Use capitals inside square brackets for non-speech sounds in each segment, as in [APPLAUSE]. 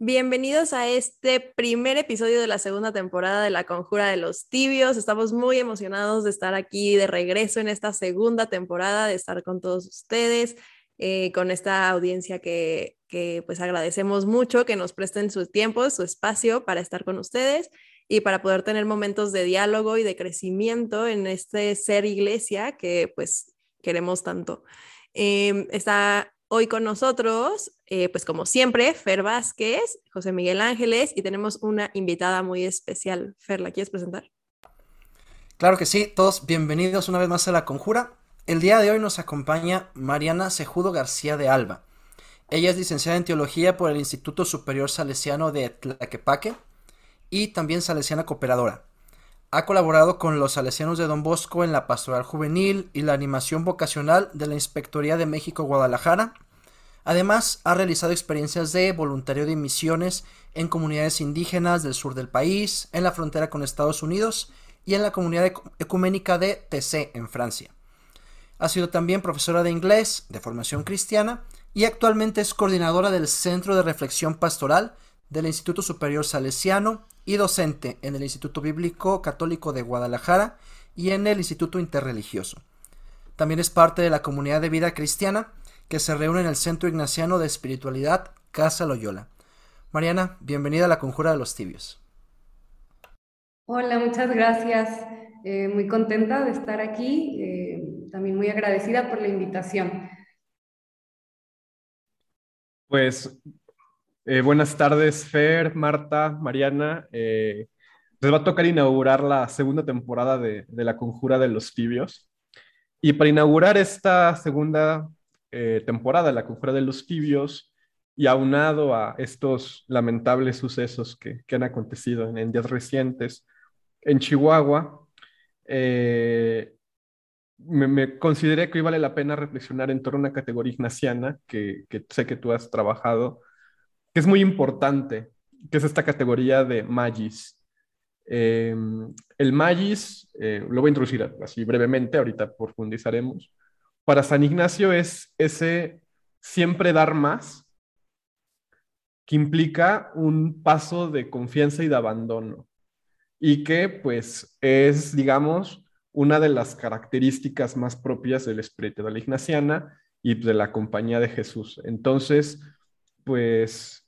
Bienvenidos a este primer episodio de la segunda temporada de La Conjura de los Tibios. Estamos muy emocionados de estar aquí de regreso en esta segunda temporada, de estar con todos ustedes, eh, con esta audiencia que, que pues agradecemos mucho que nos presten su tiempo, su espacio para estar con ustedes y para poder tener momentos de diálogo y de crecimiento en este ser iglesia que pues queremos tanto. Eh, está Hoy con nosotros, eh, pues como siempre, Fer Vázquez, José Miguel Ángeles y tenemos una invitada muy especial. Fer, ¿la quieres presentar? Claro que sí, todos bienvenidos una vez más a La Conjura. El día de hoy nos acompaña Mariana Cejudo García de Alba. Ella es licenciada en Teología por el Instituto Superior Salesiano de Tlaquepaque y también salesiana cooperadora. Ha colaborado con los salesianos de Don Bosco en la pastoral juvenil y la animación vocacional de la Inspectoría de México Guadalajara. Además, ha realizado experiencias de voluntario de misiones en comunidades indígenas del sur del país, en la frontera con Estados Unidos y en la comunidad ecuménica de TC en Francia. Ha sido también profesora de inglés de formación cristiana y actualmente es coordinadora del Centro de Reflexión Pastoral del Instituto Superior Salesiano y docente en el Instituto Bíblico Católico de Guadalajara y en el Instituto Interreligioso. También es parte de la comunidad de vida cristiana que se reúne en el Centro Ignaciano de Espiritualidad Casa Loyola. Mariana, bienvenida a la Conjura de los Tibios. Hola, muchas gracias. Eh, muy contenta de estar aquí, eh, también muy agradecida por la invitación. Pues eh, buenas tardes, Fer, Marta, Mariana. Eh, les va a tocar inaugurar la segunda temporada de, La Conjura de los Tibios. Y para inaugurar esta segunda eh, temporada de La Conjura de los Tibios, y aunado a estos lamentables sucesos que, han acontecido en, días recientes en Chihuahua, me, consideré que hoy vale la pena reflexionar en torno a una categoría ignaciana que, que sé que tú has trabajado que es muy importante, que es esta categoría de magis. Em, el magis, eh, lo voy a introducir así brevemente, ahorita profundizaremos. Para San Ignacio es ese siempre dar más, que implica un paso de confianza y de abandono, y que pues es, digamos, una de las características más propias del espíritu de la ignaciana y de la compañía de Jesús. Entonces, pues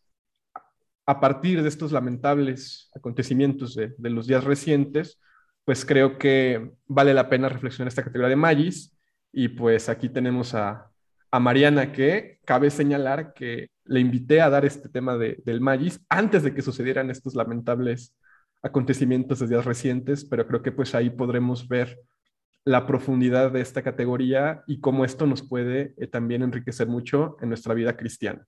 a partir de estos lamentables acontecimientos de, los días recientes, pues creo que vale la pena reflexionar esta categoría de Magis. Y pues aquí tenemos a, Mariana, que cabe señalar que le invité a dar este tema del Magis antes de que sucedieran estos lamentables acontecimientos de días recientes, pero creo que pues ahí podremos ver la profundidad de esta categoría y cómo esto nos puede eh, también enriquecer mucho en nuestra vida cristiana.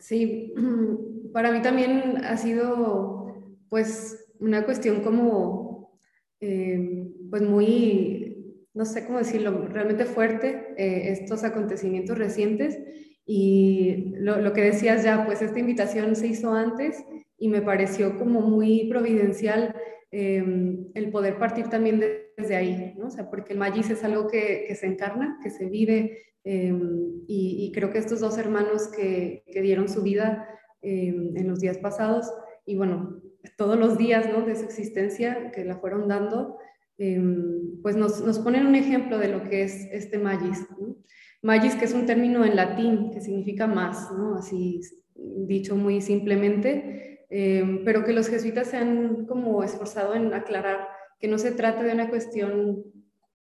Sí, [CLEARS THROAT] para mí también ha sido pues una cuestión como eh, pues muy, no sé cómo decirlo, realmente fuerte eh, estos acontecimientos recientes y lo, que decías ya, pues esta invitación se hizo antes y me pareció como muy providencial eh, el poder partir también desde ahí, ¿no? O sea, porque el Magis es algo que se encarna, que se vive Em, y, creo que estos dos hermanos que, que dieron su vida em, en los días pasados, y bueno, todos los días ¿no? de su existencia que la fueron dando, em, pues nos, nos, ponen un ejemplo de lo que es este magis. Magis, que es un término en latín que significa más, ¿no? así dicho muy simplemente, pero que los jesuitas se han como esforzado en aclarar que no se trata de una cuestión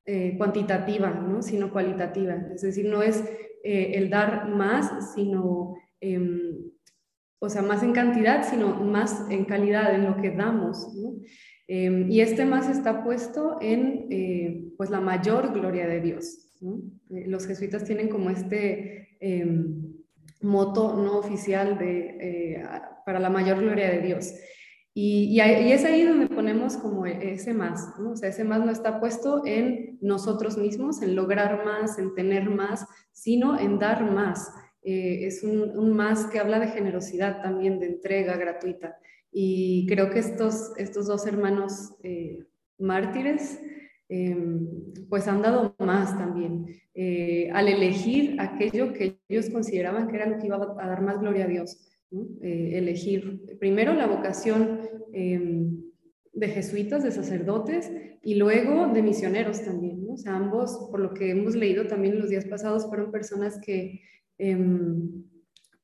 eh, cuantitativa, ¿no? sino cualitativa. Es decir, no es eh, el dar más, sino, em, o sea, más en cantidad, sino más en calidad, en lo que damos. Em, y este más está puesto en eh, pues la mayor gloria de Dios. los jesuitas tienen como este em, moto no oficial de, para la mayor gloria de Dios. Y, es ahí donde ponemos como ese más, ¿no? O sea, ese más no está puesto en nosotros mismos, en lograr más, en tener más, sino en dar más. Eh, es un, más que habla de generosidad también, de entrega gratuita. Y creo que estos, estos dos hermanos eh, mártires em, pues han dado más también. Eh, al elegir aquello que ellos consideraban que era lo que iba a dar más gloria a Dios. Eh, elegir primero la vocación em, de jesuitas, de sacerdotes y luego de misioneros también. O sea, ambos, por lo que hemos leído también los días pasados, fueron personas que, em,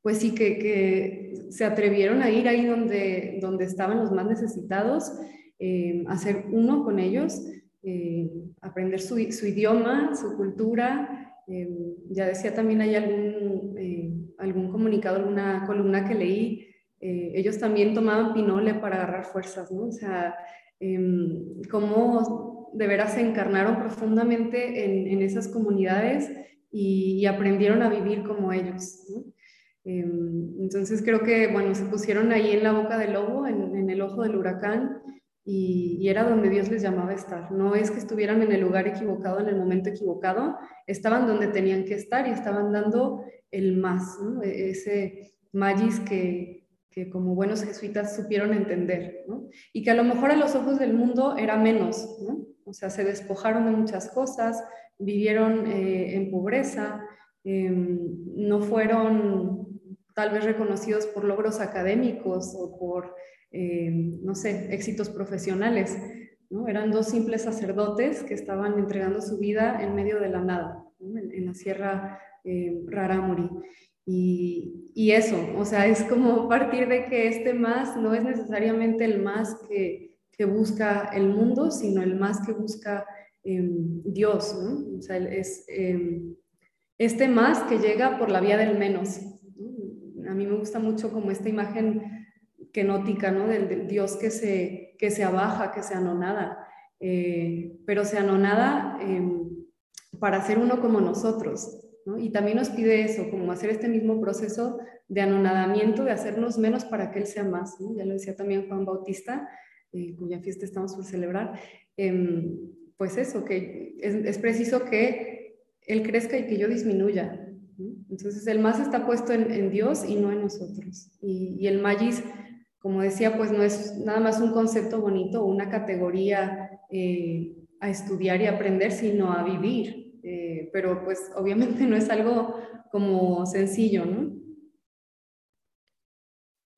pues sí, que, se atrevieron a ir ahí donde, donde estaban los más necesitados, eh, a ser uno con ellos, eh, aprender su, su, idioma, su cultura. ya decía también hay algún, algún comunicado, alguna columna que leí eh, ellos también tomaban pinole para agarrar fuerzas, ¿no? O sea, em, cómo de veras se encarnaron profundamente en, esas comunidades y, aprendieron a vivir como ellos. Em, entonces creo que, bueno, se pusieron ahí en la boca del lobo, en, el ojo del huracán, y, y, era donde Dios les llamaba a estar. No es que estuvieran en el lugar equivocado, en el momento equivocado, estaban donde tenían que estar y estaban dando el más. E, ese magis que, que como buenos jesuitas supieron entender, ¿no? Y que a lo mejor a los ojos del mundo era menos, ¿no? O sea, se despojaron de muchas cosas, vivieron eh, en pobreza, em, no fueron tal vez reconocidos por logros académicos o por, em, no sé, éxitos profesionales, ¿no? Eran dos simples sacerdotes que estaban entregando su vida en medio de la nada, en, la Sierra eh, Rarámuri. Y, eso, o sea, es como partir de que este más no es necesariamente el más que, busca el mundo, sino el más que busca em, Dios, ¿no? O sea, es em, este más que llega por la vía del menos. A mí me gusta mucho como esta imagen kenótica, ¿no? Del, Dios que se, que se abaja, que se anonada, eh, pero se anonada em, para ser uno como nosotros, y también nos pide eso, como hacer este mismo proceso de anonadamiento, de hacernos menos para que Él sea más. Ya lo decía también Juan Bautista, eh, cuya fiesta estamos por celebrar. Em, pues eso, que es, preciso que Él crezca y que yo disminuya. Entonces el más está puesto en, Dios y no en nosotros. Y, el magis, como decía, pues no es nada más un concepto bonito una categoría eh, a estudiar y aprender, sino a vivir. Eh, pero pues obviamente [LAUGHS] no es algo como sencillo, ¿no?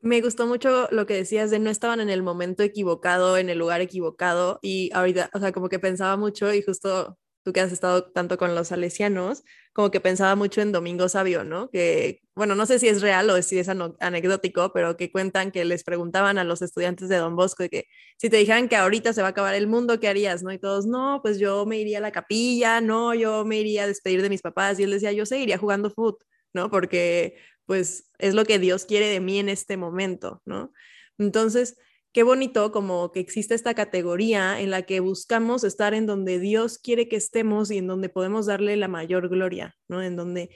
Me gustó mucho lo que decías de no estaban en el momento equivocado, en el lugar equivocado y ahorita, o sea, como que pensaba mucho y justo tú que has estado tanto con los salesianos, como que pensaba mucho en Domingo Sabio, ¿no? Que, bueno, no sé si es real o si es anecdótico, pero que cuentan que les preguntaban a los estudiantes de Don Bosco que si te dijeran que ahorita se va a acabar el mundo, ¿qué harías? ¿No? Y todos, no, pues yo me iría a la capilla, no, yo me iría a despedir de mis papás. Y él decía, yo seguiría jugando fútbol, ¿no? Porque, pues, es lo que Dios quiere de mí en este momento, ¿no? Entonces, qué bonito como que existe esta categoría en la que buscamos estar en donde Dios quiere que estemos y en donde podemos darle la mayor gloria, ¿no? En donde,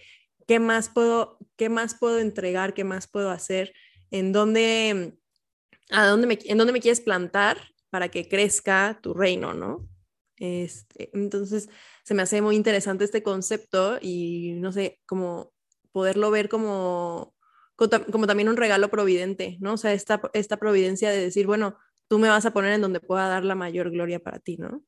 ¿qué más puedo, qué más puedo entregar, qué más puedo hacer? En donde, a dónde me, en dónde me quieres plantar para que crezca tu reino, ¿no? Este, entonces, se me hace muy interesante este concepto y no sé, como poderlo ver como como también un regalo providente, ¿no? O sea, esta, esta providencia de decir, bueno, tú me vas a poner en donde pueda dar la mayor gloria para ti, ¿no?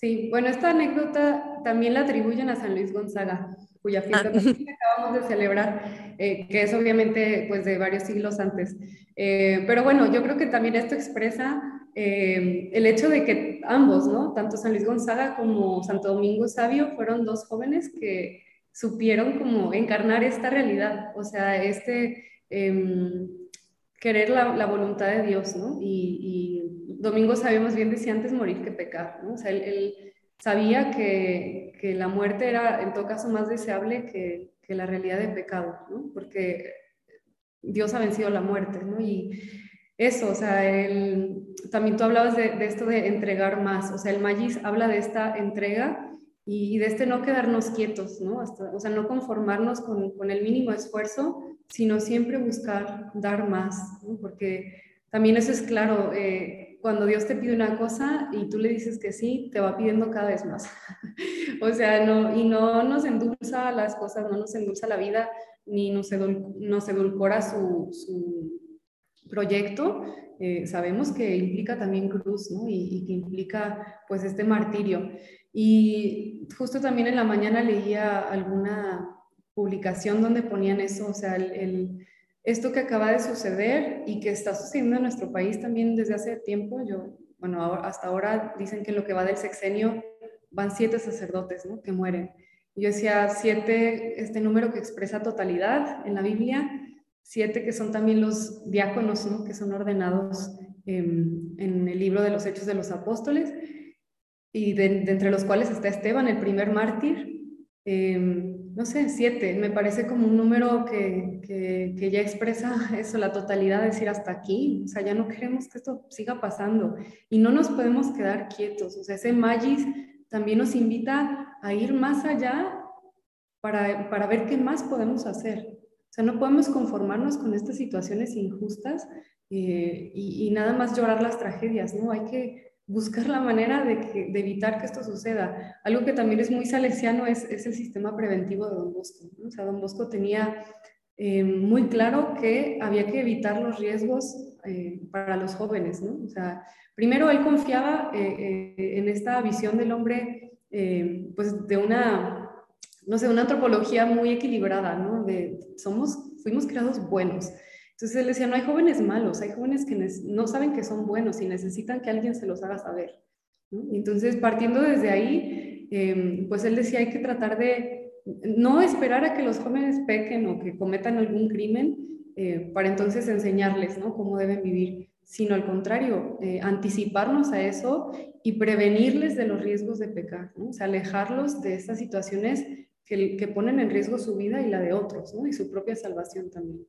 Sí, bueno, esta anécdota también la atribuyen a San Luis Gonzaga, cuya fiesta ah. acabamos de celebrar, eh, que es obviamente pues de varios siglos antes. Eh, pero bueno, yo creo que también esto expresa eh, el hecho de que ambos, ¿no? Tanto San Luis Gonzaga como Santo Domingo Sabio fueron dos jóvenes que supieron como encarnar esta realidad, o sea, este em, querer la, voluntad de Dios, ¿no? Y, Domingo sabemos bien decía antes morir que pecar, ¿no? O sea, él, sabía que, que, la muerte era en todo caso más deseable que, que, la realidad de pecado, ¿no? Porque Dios ha vencido la muerte, ¿no? Y eso, o sea, también tú hablabas de, de, esto de entregar más, o sea, el Magis habla de esta entrega y de este no quedarnos quietos, ¿no? o sea, no conformarnos con, con, el mínimo esfuerzo, sino siempre buscar dar más, ¿no? Porque también eso es claro, eh, cuando Dios te pide una cosa y tú le dices que sí, te va pidiendo cada vez más. [LAUGHS] o sea, no, y no nos endulza las cosas, no nos endulza la vida, ni nos, nos edulcora su, su proyecto, eh, sabemos que implica también cruz, ¿no? Y, que implica pues este martirio. Y justo también en la mañana leía alguna publicación donde ponían eso, o sea, el, esto que acaba de suceder y que está sucediendo en nuestro país también desde hace tiempo, yo, bueno, hasta ahora dicen que lo que va del sexenio van siete sacerdotes. Que mueren. Yo decía siete, este número que expresa totalidad en la Biblia, siete que son también los diáconos, ¿no? Que son ordenados en el libro de los Hechos de los Apóstoles, y de, entre los cuales está Esteban, el primer mártir. Em, no sé, siete, me parece como un número que, que, que, ya expresa [LAUGHS] eso, la totalidad, decir hasta aquí, o sea, ya no queremos que esto siga pasando y no nos podemos quedar quietos, o sea, ese Magis también nos invita a ir más allá para, para ver qué más podemos hacer. O sea, no podemos conformarnos con estas situaciones injustas eh, y, nada más llorar las tragedias, ¿no? Hay que buscar la manera de, de, evitar que esto suceda. Algo que también es muy salesiano es, es el sistema preventivo de Don Bosco. ¿no? O sea, Don Bosco tenía eh, muy claro que había que evitar los riesgos eh, para los jóvenes, ¿no? O sea, primero él confiaba en esta visión del hombre, pues de una no sé, una antropología muy equilibrada, ¿no? De, somos, fuimos creados buenos. Entonces él decía, no hay jóvenes malos, hay jóvenes que no saben que son buenos y necesitan que alguien se los haga saber. Entonces, partiendo desde ahí, em, pues él decía, hay que tratar de no esperar a que los jóvenes pequen o que cometan algún crimen eh, para entonces enseñarles ¿no? cómo deben vivir, sino al contrario, eh, anticiparnos a eso y prevenirles de los riesgos de pecar, o sea, alejarlos de estas situaciones que, ponen en riesgo su vida y la de otros. Y su propia salvación también.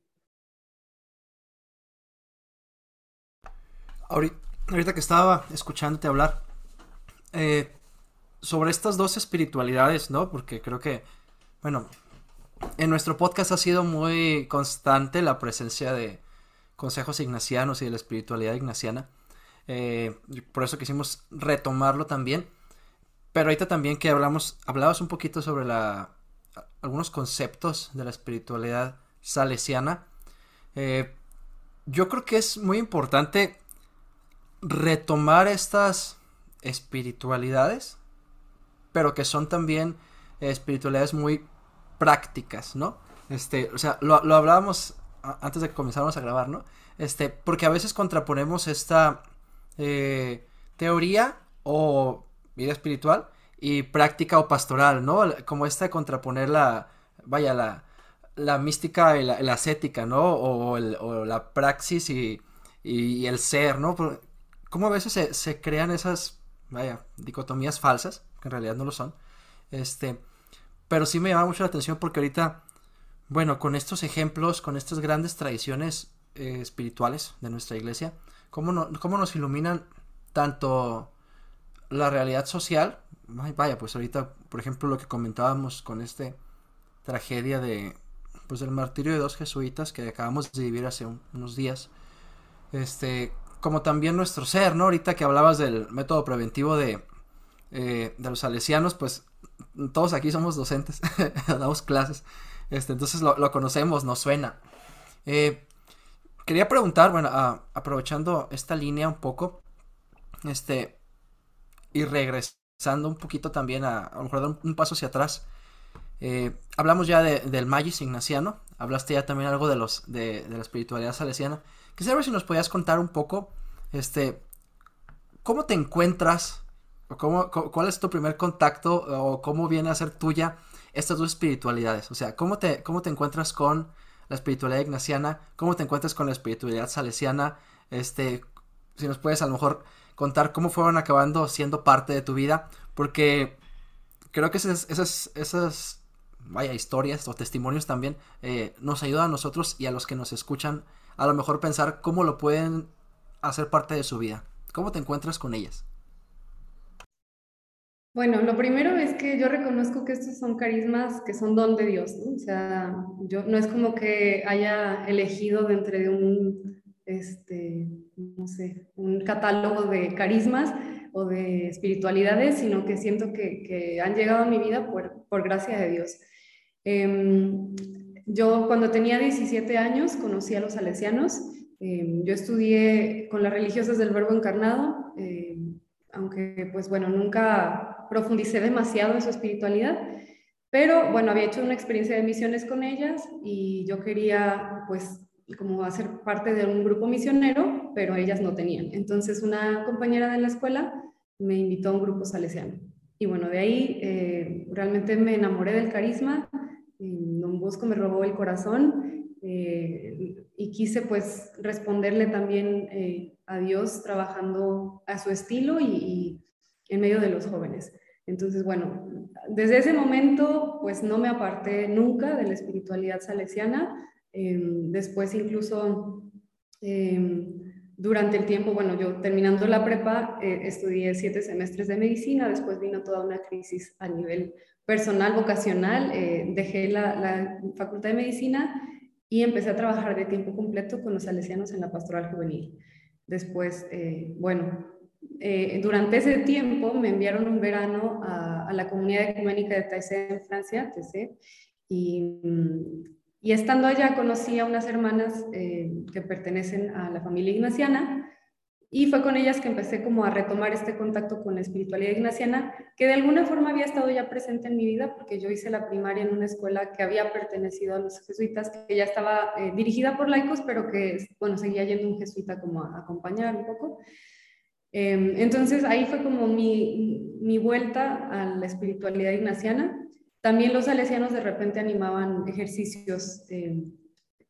Ahorita, que estaba escuchándote hablar eh, sobre estas dos espiritualidades, ¿no? Porque creo que, bueno, en nuestro podcast ha sido muy constante la presencia de consejos ignacianos y de la espiritualidad ignaciana. Eh, por eso quisimos retomarlo también. Pero ahorita también que hablamos, hablabas un poquito sobre la, algunos conceptos de la espiritualidad salesiana. Eh, yo creo que es muy importante retomar estas espiritualidades, pero que son también espiritualidades muy prácticas, ¿no? Este, o sea, lo, lo hablábamos antes de que comenzáramos a grabar, ¿no? Este, porque a veces contraponemos esta eh, teoría o vida espiritual y práctica o pastoral, ¿no? Como esta de contraponer la, vaya, la, la mística y la, ascética, ¿no? O, la praxis y, el ser, ¿no? Como a veces se, crean esas, vaya, dicotomías falsas, que en realidad no lo son, este, pero sí me llama mucho la atención porque ahorita, bueno, con estos ejemplos, con estas grandes tradiciones eh, espirituales de nuestra iglesia, ¿cómo, no, cómo nos iluminan tanto la realidad social, vaya, pues ahorita, por ejemplo, lo que comentábamos con este tragedia de, pues del martirio de dos jesuitas que acabamos de vivir hace unos días, este, como también nuestro ser, ¿no? Ahorita que hablabas del método preventivo de, eh, de los salesianos, pues todos aquí somos docentes, [LAUGHS] damos clases, este, entonces lo, conocemos, nos suena. Eh, quería preguntar, bueno, aprovechando esta línea un poco, este, y regresando un poquito también a, a lo mejor un, paso hacia atrás. Eh, hablamos ya del Magis ignaciano, hablaste ya también algo de los de, la espiritualidad salesiana. Quisiera ver si nos podías contar un poco, este, cómo te encuentras, o cómo, cuál es tu primer contacto, o cómo viene a ser tuya estas dos espiritualidades. O sea, cómo te, cómo te encuentras con la espiritualidad ignaciana, cómo te encuentras con la espiritualidad salesiana, este, si nos puedes a lo mejor contar cómo fueron acabando siendo parte de tu vida, porque creo que esas, esas, esas vaya, historias o testimonios también eh, nos ayudan a nosotros y a los que nos escuchan a lo mejor pensar cómo lo pueden hacer parte de su vida. ¿Cómo te encuentras con ellas? Bueno, lo primero es que yo reconozco que estos son carismas que son don de Dios, ¿no? O sea, yo no es como que haya elegido de entre un este, no sé, un catálogo de carismas o de espiritualidades, sino que siento que, han llegado a mi vida por, por gracia de Dios. Em, yo cuando tenía 17 años conocí a los salesianos Em, yo estudié con las religiosas del Verbo Encarnado, aunque pues bueno, nunca profundicé demasiado en su espiritualidad, pero bueno, había hecho una experiencia de misiones con ellas y yo quería pues como hacer parte de un grupo misionero, pero ellas no tenían. Entonces una compañera de la escuela me invitó a un grupo salesiano. Y bueno, de ahí eh, realmente me enamoré del carisma, don Bosco me robó el corazón eh, y quise pues responderle también eh, a Dios trabajando a su estilo y, y en medio de los jóvenes. Entonces, bueno, desde ese momento, pues no me aparté nunca de la espiritualidad salesiana. Em, después, incluso em, durante el tiempo, bueno, yo terminando la prepa, eh, estudié siete semestres de medicina, después vino toda una crisis a nivel personal, vocacional, eh, dejé la, facultad de medicina y empecé a trabajar de tiempo completo con los salesianos en la pastoral juvenil. Después, eh, bueno, durante ese tiempo me enviaron un verano a, la comunidad ecuménica de Taizé en Francia, TC, y, y, estando allá conocí a unas hermanas eh, que pertenecen a la familia ignaciana y fue con ellas que empecé como a retomar este contacto con la espiritualidad ignaciana, que de alguna forma había estado ya presente en mi vida, porque yo hice la primaria en una escuela que había pertenecido a los jesuitas, que ya estaba eh, dirigida por laicos, pero que, bueno, seguía yendo un jesuita como a acompañar un poco. Em, entonces ahí fue como mi, mi, vuelta a la espiritualidad ignaciana. También los salesianos de repente animaban ejercicios em,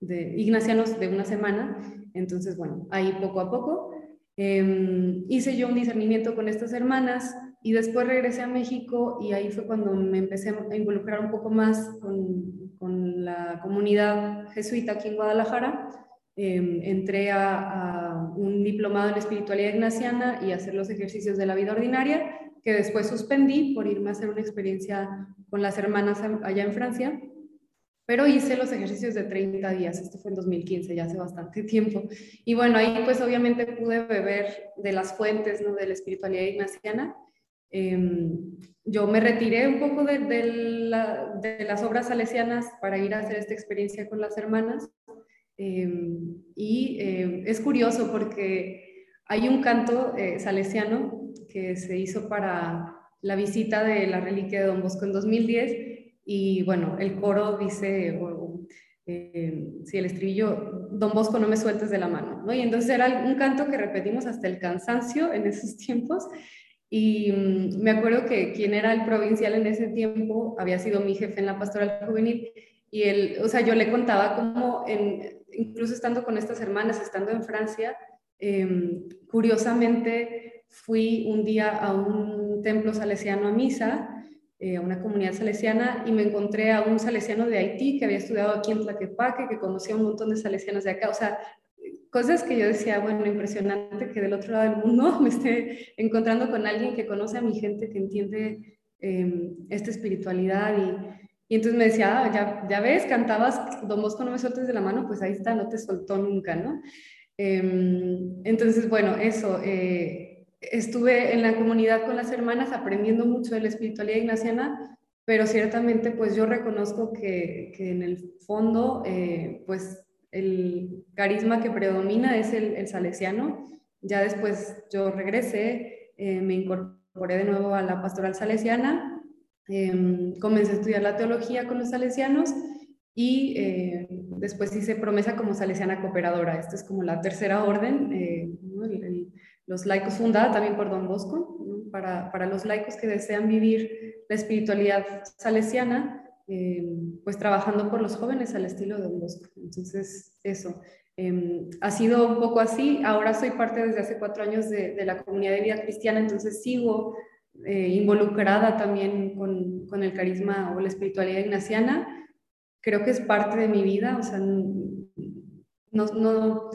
de, ignacianos de una semana. Entonces, bueno, ahí poco a poco em, hice yo un discernimiento con estas hermanas y después regresé a México y ahí fue cuando me empecé a involucrar un poco más con, la comunidad jesuita aquí en Guadalajara Em, entré a, un diplomado en espiritualidad ignaciana y hacer los ejercicios de la vida ordinaria, que después suspendí por irme a hacer una experiencia con las hermanas allá en Francia, pero hice los ejercicios de 30 días, esto fue en 2015, ya hace bastante [LAUGHS] tiempo. Y bueno, ahí pues obviamente pude beber de las fuentes ¿no? de la espiritualidad ignaciana. Em, yo me retiré un poco de, las obras salesianas para ir a hacer esta experiencia con las hermanas Em, y em, es curioso porque hay un canto eh, salesiano que se hizo para la visita de la reliquia de Don Bosco en 2010 y bueno, el coro dice, em, si el estribillo, Don Bosco no me sueltes de la mano, ¿no? Y entonces era un canto que repetimos hasta el cansancio en esos [LAUGHS] tiempos. Y mm, me acuerdo que quien era el provincial en ese tiempo había sido mi jefe en la pastoral juvenil. Y él, o sea, yo le contaba cómo en, incluso estando con estas hermanas, estando en Francia, em, curiosamente fui un día a un templo salesiano a misa, eh, a una comunidad salesiana, y me encontré a un salesiano de Haití que había estudiado aquí en Tlaquepaque, que conocía un montón de salesianos de acá. O sea, cosas que yo decía, bueno, impresionante que del otro lado del mundo [LAUGHS] me esté encontrando con alguien que conoce a mi gente, que entiende em, esta espiritualidad y y entonces me decía, ah, ya, ya ves, cantabas, Don Bosco no me sueltes de la mano, pues ahí está, no te soltó nunca, ¿no? Em, entonces, bueno, eso, eh, estuve en la comunidad con las hermanas aprendiendo mucho de la espiritualidad ignaciana, pero ciertamente pues yo reconozco que, que en el fondo, eh, pues el carisma que predomina es el, salesiano. Ya después yo regresé, eh, me incorporé de nuevo a la pastoral salesiana Em, comencé a estudiar la teología con los salesianos y eh, después hice promesa como salesiana cooperadora. Esta es como la tercera orden, eh, los laicos fundada también por Don Bosco, para, para, los laicos que desean vivir la espiritualidad salesiana, em, pues trabajando por los jóvenes al estilo de Don Bosco. Entonces, eso. Em, ha sido un poco así. Ahora soy parte desde hace cuatro años de, de la comunidad de vida cristiana, entonces sigo eh, involucrada también con, con, el carisma o la espiritualidad ignaciana, creo que es parte de mi vida, o sea, no, no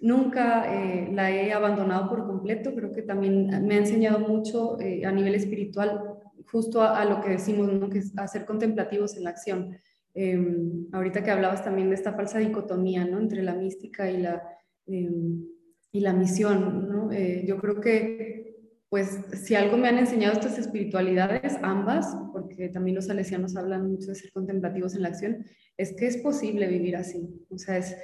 nunca eh, la he abandonado por completo, creo que también me ha enseñado mucho eh, a nivel espiritual, justo a, lo que decimos, ¿no? que es hacer contemplativos en la acción. Em, ahorita que hablabas también de esta falsa dicotomía ¿no? entre la mística y la, em, y la misión, ¿no? yo creo que pues si algo me han enseñado estas espiritualidades, ambas, porque también los salesianos hablan mucho de ser contemplativos en la acción, es que es posible vivir así. O sea, es,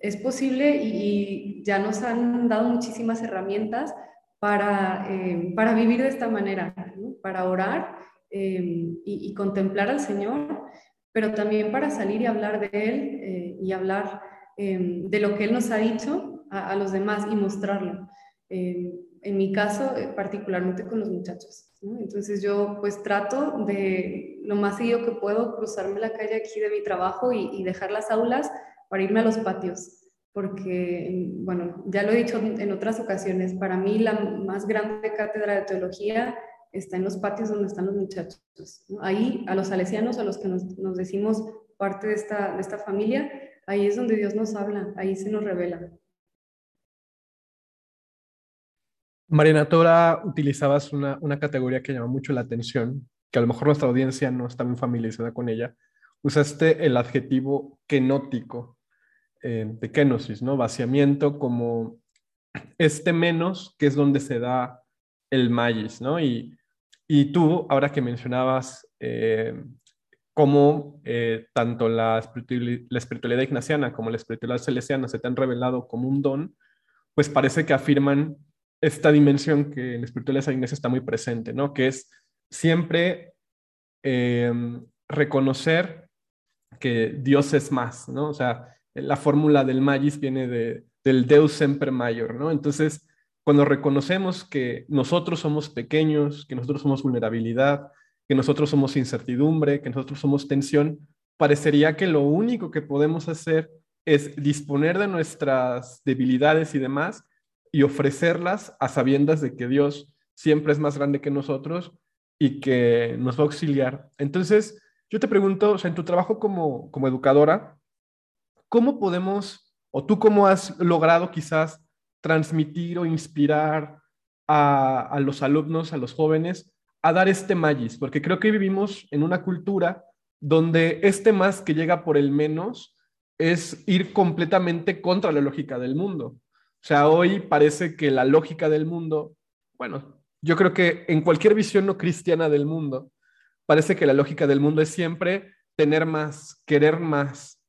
es posible y, ya nos han dado muchísimas herramientas para, eh, para vivir de esta manera, para orar eh, y, contemplar al Señor, pero también para salir y hablar de Él y hablar de lo que Él nos ha dicho a, los demás y mostrarlo. en mi caso, particularmente con los muchachos. Entonces yo pues trato de lo más seguido que puedo cruzarme la calle aquí de mi trabajo y, dejar las aulas para irme a los patios, porque, bueno, ya lo he dicho en otras ocasiones, para mí la más grande cátedra de teología está en los patios donde están los muchachos. Ahí, a los salesianos, a los que nos, decimos parte de esta, de esta familia, ahí es donde Dios nos habla, ahí se nos revela. Mariana, ahora utilizabas una, categoría que llama mucho la atención, que a lo mejor nuestra audiencia no está muy familiarizada con ella. Usaste el adjetivo kenótico, eh, de kenosis, ¿no? Vaciamiento como este menos, que es donde se da el magis, ¿no? Y, y tú, ahora que mencionabas eh, cómo eh, tanto la espiritualidad, la ignaciana como la espiritualidad celestiana se te han revelado como un don, pues parece que afirman esta dimensión que en la espiritualidad de Iglesia está muy presente, ¿no? Que es siempre em, reconocer que Dios es más, ¿no? O sea, la fórmula del magis viene de, del Deus semper mayor, ¿no? Entonces, cuando reconocemos que nosotros somos pequeños, que nosotros somos vulnerabilidad, que nosotros somos incertidumbre, que nosotros somos tensión, parecería que lo único que podemos hacer es disponer de nuestras debilidades y demás y ofrecerlas a sabiendas de que Dios siempre es más grande que nosotros y que nos va a auxiliar. Entonces, yo te pregunto, o sea, en tu trabajo como, como educadora, ¿cómo podemos, o tú cómo has logrado quizás transmitir o inspirar a, los alumnos, a los jóvenes, a dar este magis? Porque creo que vivimos en una cultura donde este más que llega por el menos es ir completamente contra la lógica del mundo. O sea, hoy parece que la lógica del mundo, bueno, yo creo que en cualquier visión no cristiana del mundo, parece que la lógica del mundo es siempre tener más, querer más,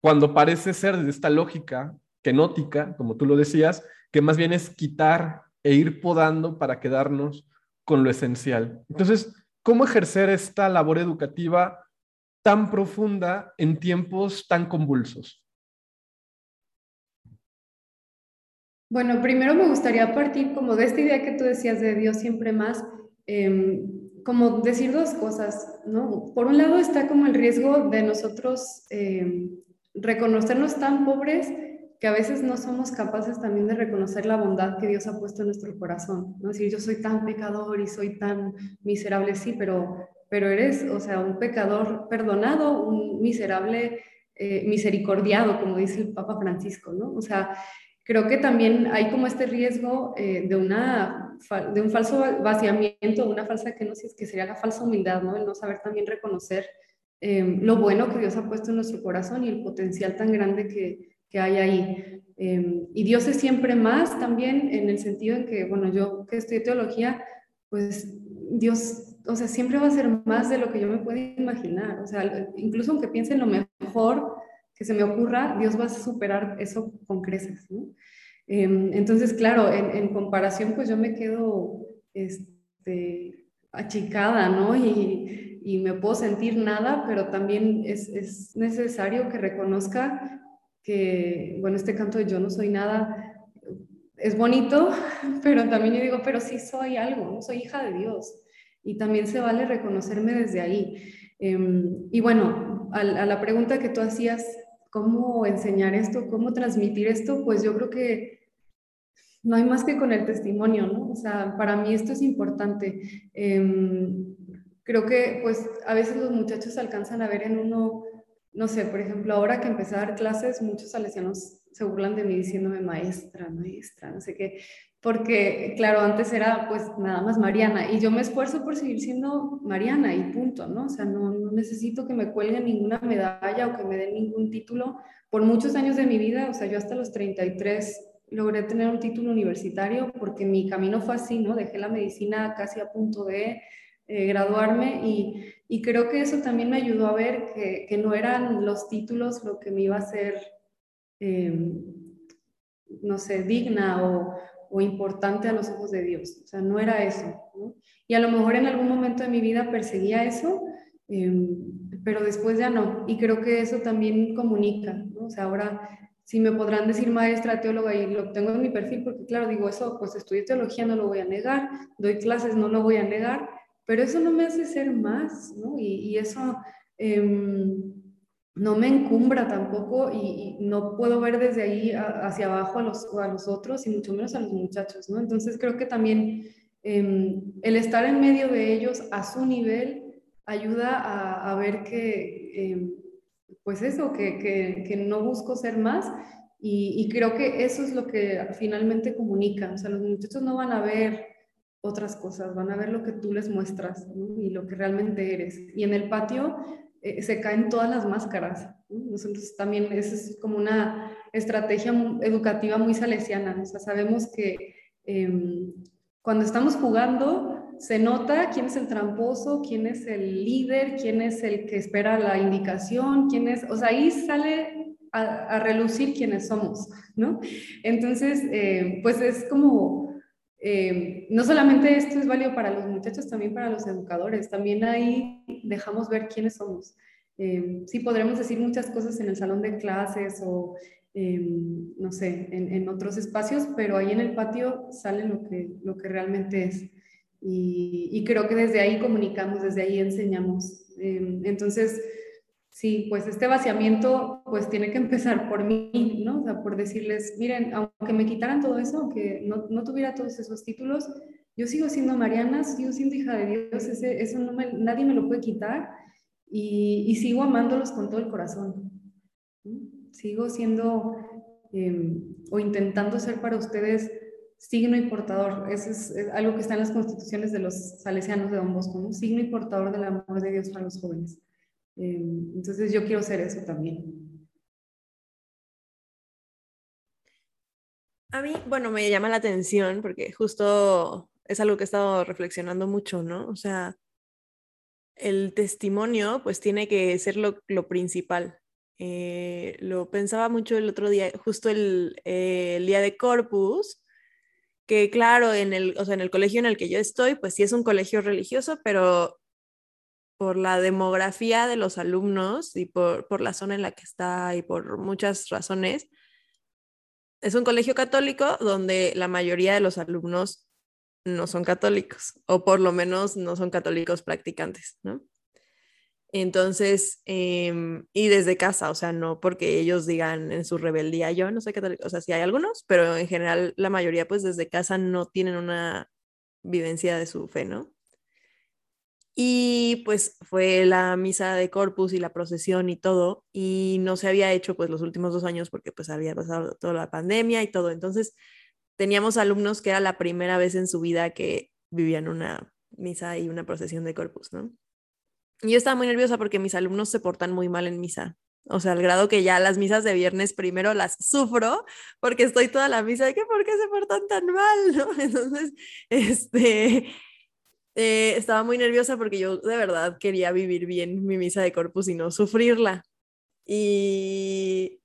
cuando parece ser desde esta lógica kenótica, como tú lo decías, que más bien es quitar e ir podando para quedarnos con lo esencial. Entonces, ¿cómo ejercer esta labor educativa tan profunda en tiempos tan convulsos? Bueno, primero me gustaría partir como de esta idea que tú decías de Dios siempre más, em, como decir dos cosas, ¿no? Por un lado está como el riesgo de nosotros em, reconocernos tan pobres que a veces no somos capaces también de reconocer la bondad que Dios ha puesto en nuestro corazón, ¿no? Es decir, yo soy tan pecador y soy tan miserable, sí, pero, pero eres, o sea, un pecador perdonado, un miserable eh, misericordiado, como dice el Papa Francisco, ¿no? O sea, creo que también hay como este riesgo eh, de, una, de un falso vaciamiento, una falsa kenosis, que sería la falsa humildad, ¿no? El no saber también reconocer eh, lo bueno que Dios ha puesto en nuestro corazón y el potencial tan grande que, que hay ahí. Eh, y Dios es siempre más también en el sentido en que, bueno, yo que estudié teología, pues Dios, o sea, siempre va a ser más de lo que yo me puedo imaginar. O sea, incluso aunque piense en lo mejor, que se me ocurra, Dios va a superar eso con creces. Em, entonces, claro, en, comparación, pues yo me quedo este, achicada, ¿no? Y, me puedo sentir nada, pero también es, es, necesario que reconozca que, bueno, este canto de yo no soy nada es bonito, [LAUGHS] pero también yo digo, pero sí soy algo, ¿no? soy hija de Dios. Y también se vale reconocerme desde ahí. Em, y bueno, a, a, la pregunta que tú hacías cómo enseñar esto, cómo transmitir esto, pues yo creo que no hay más que con el testimonio, ¿no? O sea, para mí esto es importante. Em, creo que pues a veces los muchachos alcanzan a ver en uno, no sé, por ejemplo, ahora que empecé a dar clases, muchos salesianos se burlan de mí diciéndome maestra, maestra, no sé qué, porque claro, antes era pues nada más Mariana y yo me esfuerzo por seguir siendo Mariana y punto, ¿no? O sea, no, no necesito que me cuelguen ninguna medalla o que me den ningún título. Por muchos años de mi vida, o sea, yo hasta los 33 logré tener un título universitario porque mi camino fue así, ¿no? Dejé la medicina casi a punto de eh, graduarme y, y, creo que eso también me ayudó a ver que, que no eran los títulos lo que me iba a hacer em, no sé, digna o, o, importante a los ojos de Dios. O sea, no era eso. Y a lo mejor en algún momento de mi vida perseguía eso, em, pero después ya no. Y creo que eso también comunica. ¿no? O sea, ahora si me podrán decir maestra, teóloga, y lo tengo en mi perfil, porque claro, digo eso, pues estudié teología, no lo voy a negar, doy clases, no lo voy a negar, pero eso no me hace ser más, ¿no? Y, eso em, no me encumbra tampoco y, no puedo ver desde ahí hacia abajo a los, a los otros y mucho menos a los muchachos, ¿no? Entonces creo que también em, el estar en medio de ellos a su nivel ayuda a, ver que em, pues eso, que, que, que no busco ser más y, y, creo que eso es lo que finalmente comunica. O sea, los muchachos no van a ver otras cosas, van a ver lo que tú les muestras y lo que realmente eres. Y en el patio eh, se caen todas las máscaras. Nosotros también, esa es como una estrategia educativa muy salesiana. O sea, sabemos que eh, cuando estamos jugando, se nota quién es el tramposo, quién es el líder, quién es el que espera la indicación, quién es, o sea, ahí sale a, relucir quiénes somos, ¿no? Entonces, eh, pues es como, eh, no solamente esto es válido para los muchachos, también para los educadores, también ahí dejamos ver quiénes somos. Eh, sí, podremos decir muchas cosas en el salón de clases o, no sé, en, en, otros espacios, pero ahí en el patio sale lo que, lo que realmente es. Y, creo que desde ahí comunicamos, desde ahí enseñamos. Em, entonces, sí, pues este vaciamiento pues tiene que empezar por mí, ¿no? O sea, por decirles, miren, aunque me quitaran todo eso, aunque no, no tuviera todos esos títulos, yo sigo siendo Mariana, sigo siendo hija de Dios, ese, eso no me, nadie me lo puede quitar y, y, sigo amándolos con todo el corazón. Sigo siendo em, o intentando ser para ustedes signo y portador. Eso es, algo que está en las constituciones de los salesianos de Don Bosco, ¿no? signo y portador del amor de Dios para los jóvenes. Eh, entonces yo quiero ser eso también. A mí, bueno, me llama la atención porque justo es algo que he estado reflexionando mucho, ¿no? O sea, el testimonio pues tiene que ser lo, lo principal. Eh, lo pensaba mucho el otro día, justo el, eh, el día de Corpus, que claro, en el, o sea, en el colegio en el que yo estoy, pues sí es un colegio religioso, pero por la demografía de los alumnos y por, por la zona en la que está y por muchas razones, es un colegio católico donde la mayoría de los alumnos no son católicos, o por lo menos no son católicos practicantes, ¿no? Entonces, em, y desde casa, o sea, no porque ellos digan en su rebeldía, yo no soy católico, o sea, sí hay algunos, pero en general la mayoría pues desde casa no tienen una vivencia de su fe, ¿no? Y pues fue la misa de Corpus y la procesión y todo, y no se había hecho pues los últimos dos años porque pues había pasado toda la pandemia y todo. Entonces teníamos alumnos que era la primera vez en su vida que vivían una misa y una procesión de Corpus, ¿no? yo estaba muy nerviosa porque mis alumnos se portan muy mal en misa. O sea, al grado que ya las misas de viernes primero las sufro porque estoy toda la misa de que por qué se portan tan mal, ¿no? [LAUGHS] Entonces, este, eh, estaba muy nerviosa porque yo de verdad quería vivir bien mi misa de corpus y no sufrirla. Y,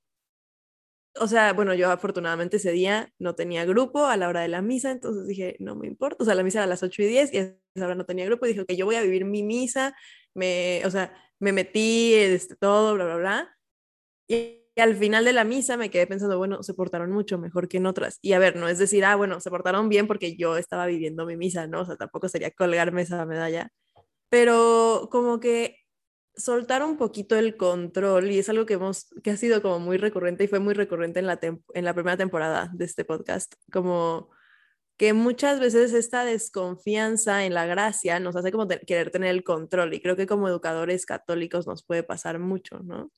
o sea, bueno, yo afortunadamente ese día no tenía grupo a la hora de la misa, entonces dije, no me importa, o sea, la misa era a las 8 y 10 y a esa hora no tenía grupo y dije, que yo voy a vivir mi misa, me, o sea, me metí, este, todo, bla, bla, bla. Y, al final de la misa me quedé pensando, bueno, se portaron mucho mejor que en otras. Y a ver, no es decir, ah, bueno, se portaron bien porque yo estaba viviendo mi misa, ¿no? O sea, tampoco sería colgarme esa medalla. Pero como que soltar un poquito el control y es algo que hemos que ha sido como muy recurrente y fue muy recurrente en la en la primera temporada de este podcast como que muchas veces esta desconfianza en la gracia nos hace como querer tener el control y creo que como educadores católicos nos puede pasar mucho, ¿no?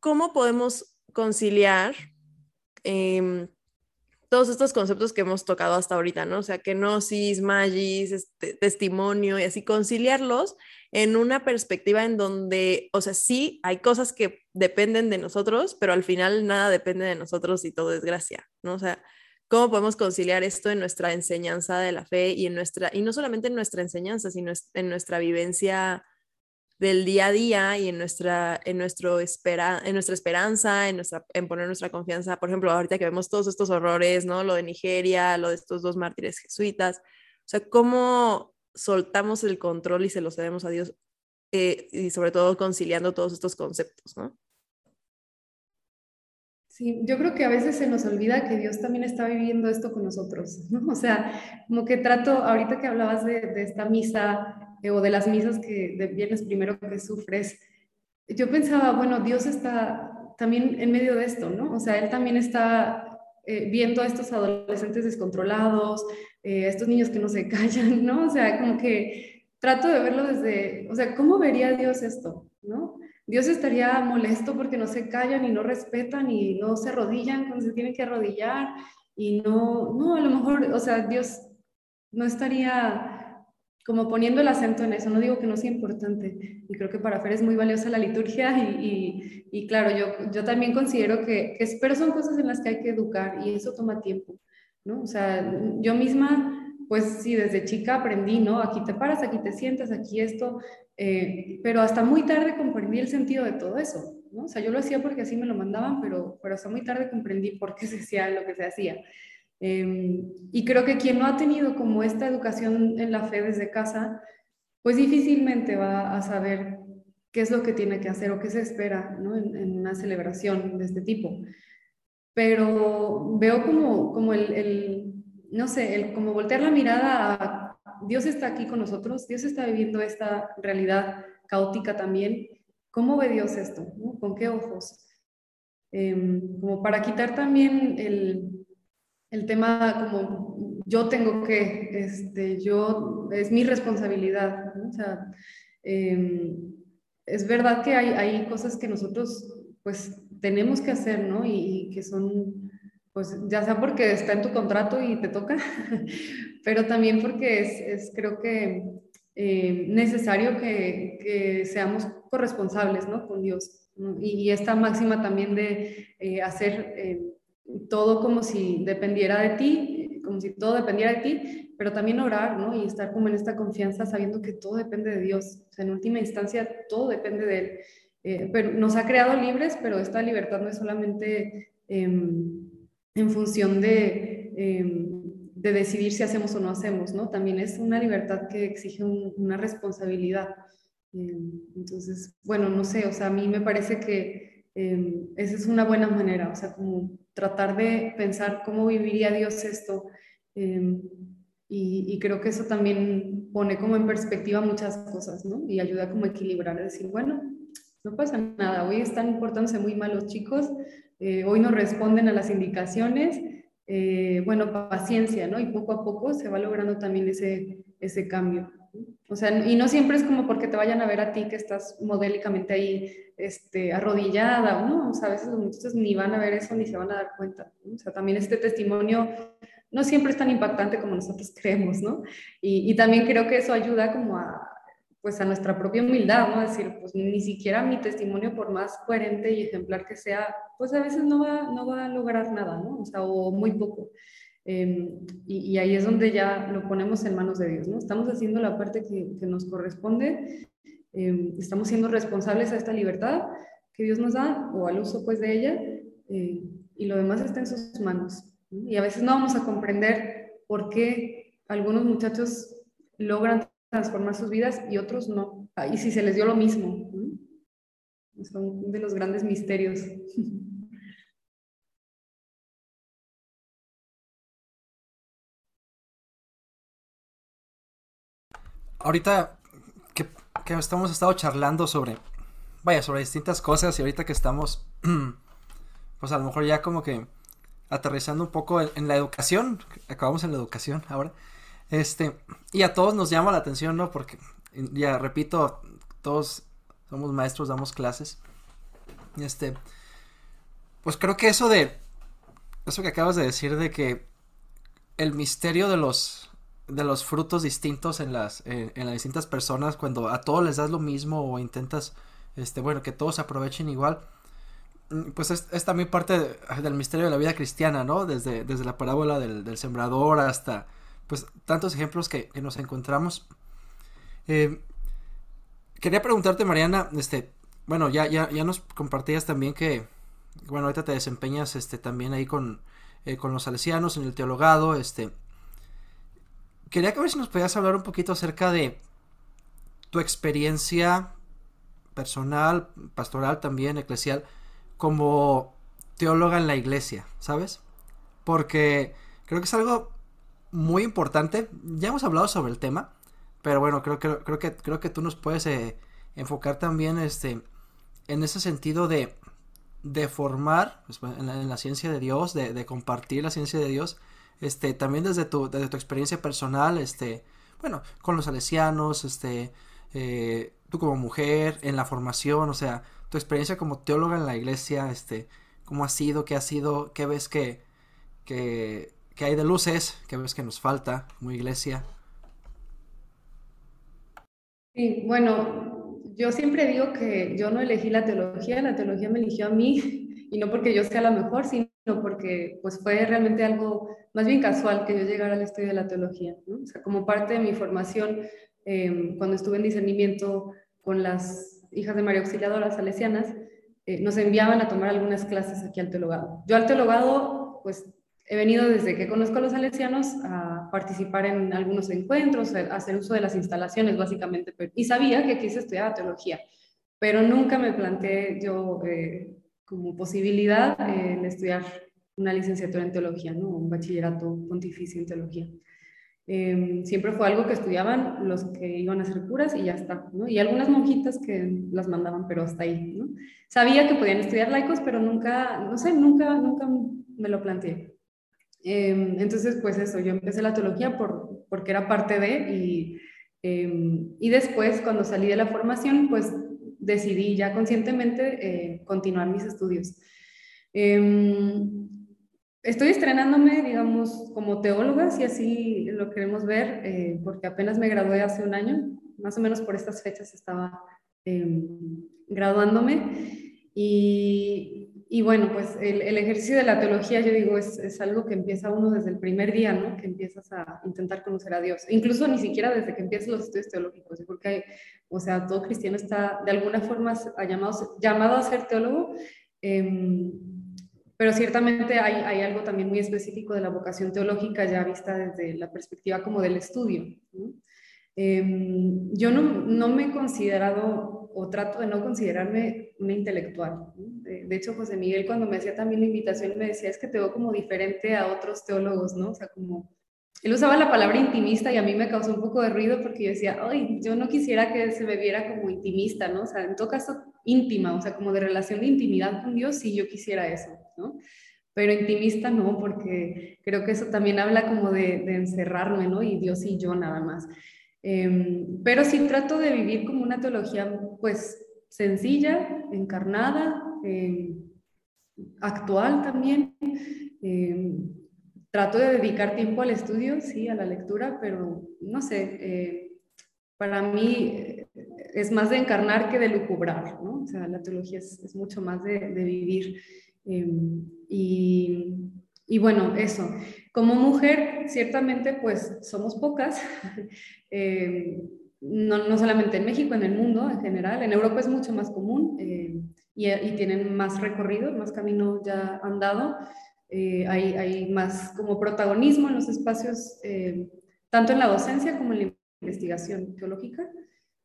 ¿Cómo podemos conciliar em, todos estos conceptos que hemos tocado hasta ahorita, ¿no? O sea, kenosis, magis, este, testimonio y así conciliarlos en una perspectiva en donde, o sea, sí hay cosas que dependen de nosotros, pero al final nada depende de nosotros y todo es gracia, ¿no? O sea, cómo podemos conciliar esto en nuestra enseñanza de la fe y en nuestra y no solamente en nuestra enseñanza, sino en nuestra vivencia del día a día y en nuestra, en nuestro espera, en nuestra esperanza, en, nuestra, en poner nuestra confianza. Por ejemplo, ahorita que vemos todos estos horrores, ¿no? Lo de Nigeria, lo de estos dos mártires jesuitas. O sea, cómo soltamos el control y se lo cedemos a Dios eh, y sobre todo conciliando todos estos conceptos, ¿no? Sí, yo creo que a veces se nos olvida que Dios también está viviendo esto con nosotros, ¿no? O sea, como que trato, ahorita que hablabas de, de esta misa o de las misas que de viernes primero que sufres, yo pensaba, bueno, Dios está también en medio de esto, ¿no? O sea, Él también está eh, viendo a estos adolescentes descontrolados, eh, a estos niños que no se [LAUGHS] callan, ¿no? O sea, como que trato de verlo desde, o sea, ¿cómo vería Dios esto, ¿no? Dios estaría molesto porque no se callan y no respetan y no se arrodillan cuando se tienen que arrodillar y no, no, a lo mejor, o sea, Dios no estaría como poniendo el acento en eso, no digo que no sea importante, y creo que para Fer es muy valiosa la liturgia y, y, claro, yo, yo también considero que, que, pero son cosas en las que hay que educar y eso toma tiempo, ¿no? O sea, yo misma pues sí, desde chica aprendí, ¿no? Aquí te paras, aquí te sientas, aquí esto, eh, pero hasta muy tarde comprendí el sentido de todo eso, ¿no? O sea, yo lo hacía porque así me lo mandaban, pero, pero hasta muy tarde comprendí por qué se hacía lo que se hacía. Eh, y creo que quien no ha tenido como esta educación en la fe desde casa, pues difícilmente va a saber qué es lo que tiene que hacer o qué se espera ¿no? en, una celebración de este tipo. Pero veo como, como el, no sé, el, como voltear la mirada a Dios está aquí con nosotros, Dios está viviendo esta realidad caótica también. ¿Cómo ve Dios esto? ¿Con qué ojos? Eh, como para quitar también el, el, tema como yo tengo que, este, yo, es mi responsabilidad. O sea, eh, es verdad que hay, hay, cosas que nosotros pues tenemos que hacer, ¿no? Y, que son pues ya sea porque está en tu contrato y te toca, [LAUGHS] pero también porque es, es creo que eh, necesario que, que, seamos corresponsables ¿no? con Dios. Y, esta máxima también de eh, hacer eh, todo como si dependiera de ti, como si todo dependiera de ti, pero también orar ¿no? y estar como en esta confianza sabiendo que todo depende de Dios. O sea, en última instancia, todo depende de Él. Eh, pero nos ha creado libres, pero esta libertad no es solamente em, en función de, em, de, decidir si hacemos o no hacemos, ¿no? También es una libertad que exige una responsabilidad. Em, entonces, bueno, no sé, o sea, a mí me parece que esa es una buena manera, o sea, como tratar de pensar cómo viviría Dios esto. Y, y, creo que eso también pone como en perspectiva muchas cosas. Y ayuda como a equilibrar, a decir, bueno, no pasa nada, hoy están portándose muy mal los chicos, eh, hoy no responden a las indicaciones, eh, bueno, paciencia, ¿no? Y poco a poco se va logrando también ese, ese cambio. O sea, y no siempre es como porque te vayan a ver a ti que estás modélicamente ahí este, arrodillada, ¿no? O sea, a veces los muchachos ni van a ver eso ni se van a dar cuenta. O sea, también este testimonio no siempre es tan impactante como nosotros [LAUGHS] creemos, ¿no? Y, también creo que eso ayuda como a, pues a nuestra propia humildad, ¿no? Decir, pues ni siquiera mi testimonio, por más coherente y ejemplar que sea, pues a veces no va, no va a lograr nada, ¿no? O sea, o muy poco. Eh, y, y, ahí es donde ya lo ponemos en manos de Dios, ¿no? Estamos haciendo la parte que, que nos corresponde, eh, estamos siendo responsables a esta libertad que Dios nos da, o al uso, pues, de ella, eh, y lo demás está en sus manos. ¿no? Y a veces no vamos a comprender por qué algunos muchachos logran transformar sus vidas y otros no. Y si se les dio lo mismo. Son de los grandes misterios. [LAUGHS] Ahorita que, estamos estado charlando sobre, vaya, sobre distintas cosas y ahorita que estamos, [CLEARS THROAT] pues a lo mejor ya como que aterrizando un poco en, en la educación, acabamos en la educación ahora. Este, y a todos nos llama la atención, ¿no? Porque, ya repito, todos somos maestros, damos clases. Este, pues creo que eso de, eso que acabas de decir de que el misterio de los, de los frutos distintos en las, en, las distintas personas, cuando a todos les das lo mismo o intentas, este, bueno, que todos aprovechen igual, mm, pues es, también parte de, del misterio de la vida cristiana, ¿no? Desde, desde la parábola del, del sembrador hasta pues tantos ejemplos que, que nos encontramos. Eh, quería preguntarte, Mariana, este, bueno, ya, ya, ya nos compartías también que, bueno, ahorita te desempeñas este, también ahí con, eh, con los salesianos en el teologado, este, quería que ver si nos podías hablar un poquito acerca de tu experiencia personal, pastoral también, eclesial, como teóloga en la iglesia, ¿sabes? Porque creo que es algo muy importante. Ya hemos hablado sobre el tema, pero bueno, creo que creo que creo que tú nos puedes eh, enfocar también este en ese sentido de de formar pues, en, la, ciencia de Dios, de, compartir la ciencia de Dios, este también desde tu experiencia personal, este bueno, con los salesianos, este eh, tú como mujer, en la formación, o sea, tu experiencia como teóloga en la iglesia, cómo ha sido, qué ha sido, qué ves que hay de luces, qué ves que nos falta como iglesia. Sí, bueno, yo siempre digo que yo no elegí la teología, la teología me eligió a mí, y no porque yo sea la mejor, sino porque pues fue realmente algo más bien casual que yo llegara al estudio de la teología, ¿no? O sea, como parte de mi formación Em, cuando estuve en discernimiento con las hijas de María Auxiliadora salesianas, eh, nos enviaban a tomar algunas clases aquí al teologado. Yo al teologado, pues he venido desde que conozco a los salesianos a participar en algunos encuentros, a hacer uso de las instalaciones básicamente, y sabía que aquí se estudiaba teología, pero nunca me planteé yo eh, como posibilidad eh, el estudiar una licenciatura en teología, ¿no? un bachillerato pontificio en teología. Em, siempre fue algo que estudiaban los que iban a ser curas y ya está, ¿no? Y algunas monjitas que las mandaban, pero hasta ahí, ¿no? Sabía que podían estudiar laicos, pero nunca, no sé, nunca, nunca me lo planteé. Em, entonces, pues eso, yo empecé la teología por, porque era parte de, y, em, y después, cuando salí de la formación, pues decidí ya conscientemente eh, continuar mis estudios. Estoy estrenándome, digamos, como teóloga, si así lo queremos ver, eh, porque apenas me gradué hace un año, más o menos por estas fechas estaba em, graduándome. Y, bueno, pues el, ejercicio de la teología, yo digo, es, algo que empieza uno desde el primer día, ¿no? Que empiezas a intentar conocer a Dios. Incluso ni siquiera desde que empiezas los estudios teológicos, porque, hay, o sea, todo cristiano está de alguna forma llamado, llamado a ser teólogo. Eh, pero ciertamente hay, algo también muy específico de la vocación teológica ya vista desde la perspectiva como del estudio. Em, yo no, no, me he considerado o trato de no considerarme una intelectual. De, de, hecho, José Miguel cuando me hacía también la invitación me decía, es que te veo como diferente a otros teólogos, ¿no? O sea, como él usaba la palabra intimista y a mí me causó un poco de ruido porque yo decía, ay, yo no quisiera que se me viera como intimista, ¿no? O sea, en todo caso, íntima, o sea, como de relación de intimidad con Dios, sí yo quisiera eso, ¿no? Pero intimista no, porque creo que eso también habla como de, encerrarme, ¿no? Y Dios y yo nada más. Em, pero sí trato de vivir como una teología, pues, sencilla, encarnada, em, actual también. Em, trato de dedicar tiempo al estudio, sí, a la lectura, pero no sé, eh, para mí es más de encarnar que de lucubrar, ¿no? O sea, la teología es, mucho más de, vivir. Em, y, y, bueno, eso. Como mujer, ciertamente, pues somos pocas, [LAUGHS] em, no, no, solamente en México, en el mundo en general. En Europa es mucho más común em, y, y tienen más recorrido, más camino ya andado. Eh, hay, hay, más como protagonismo en los espacios, eh, tanto en la docencia como en la investigación teológica.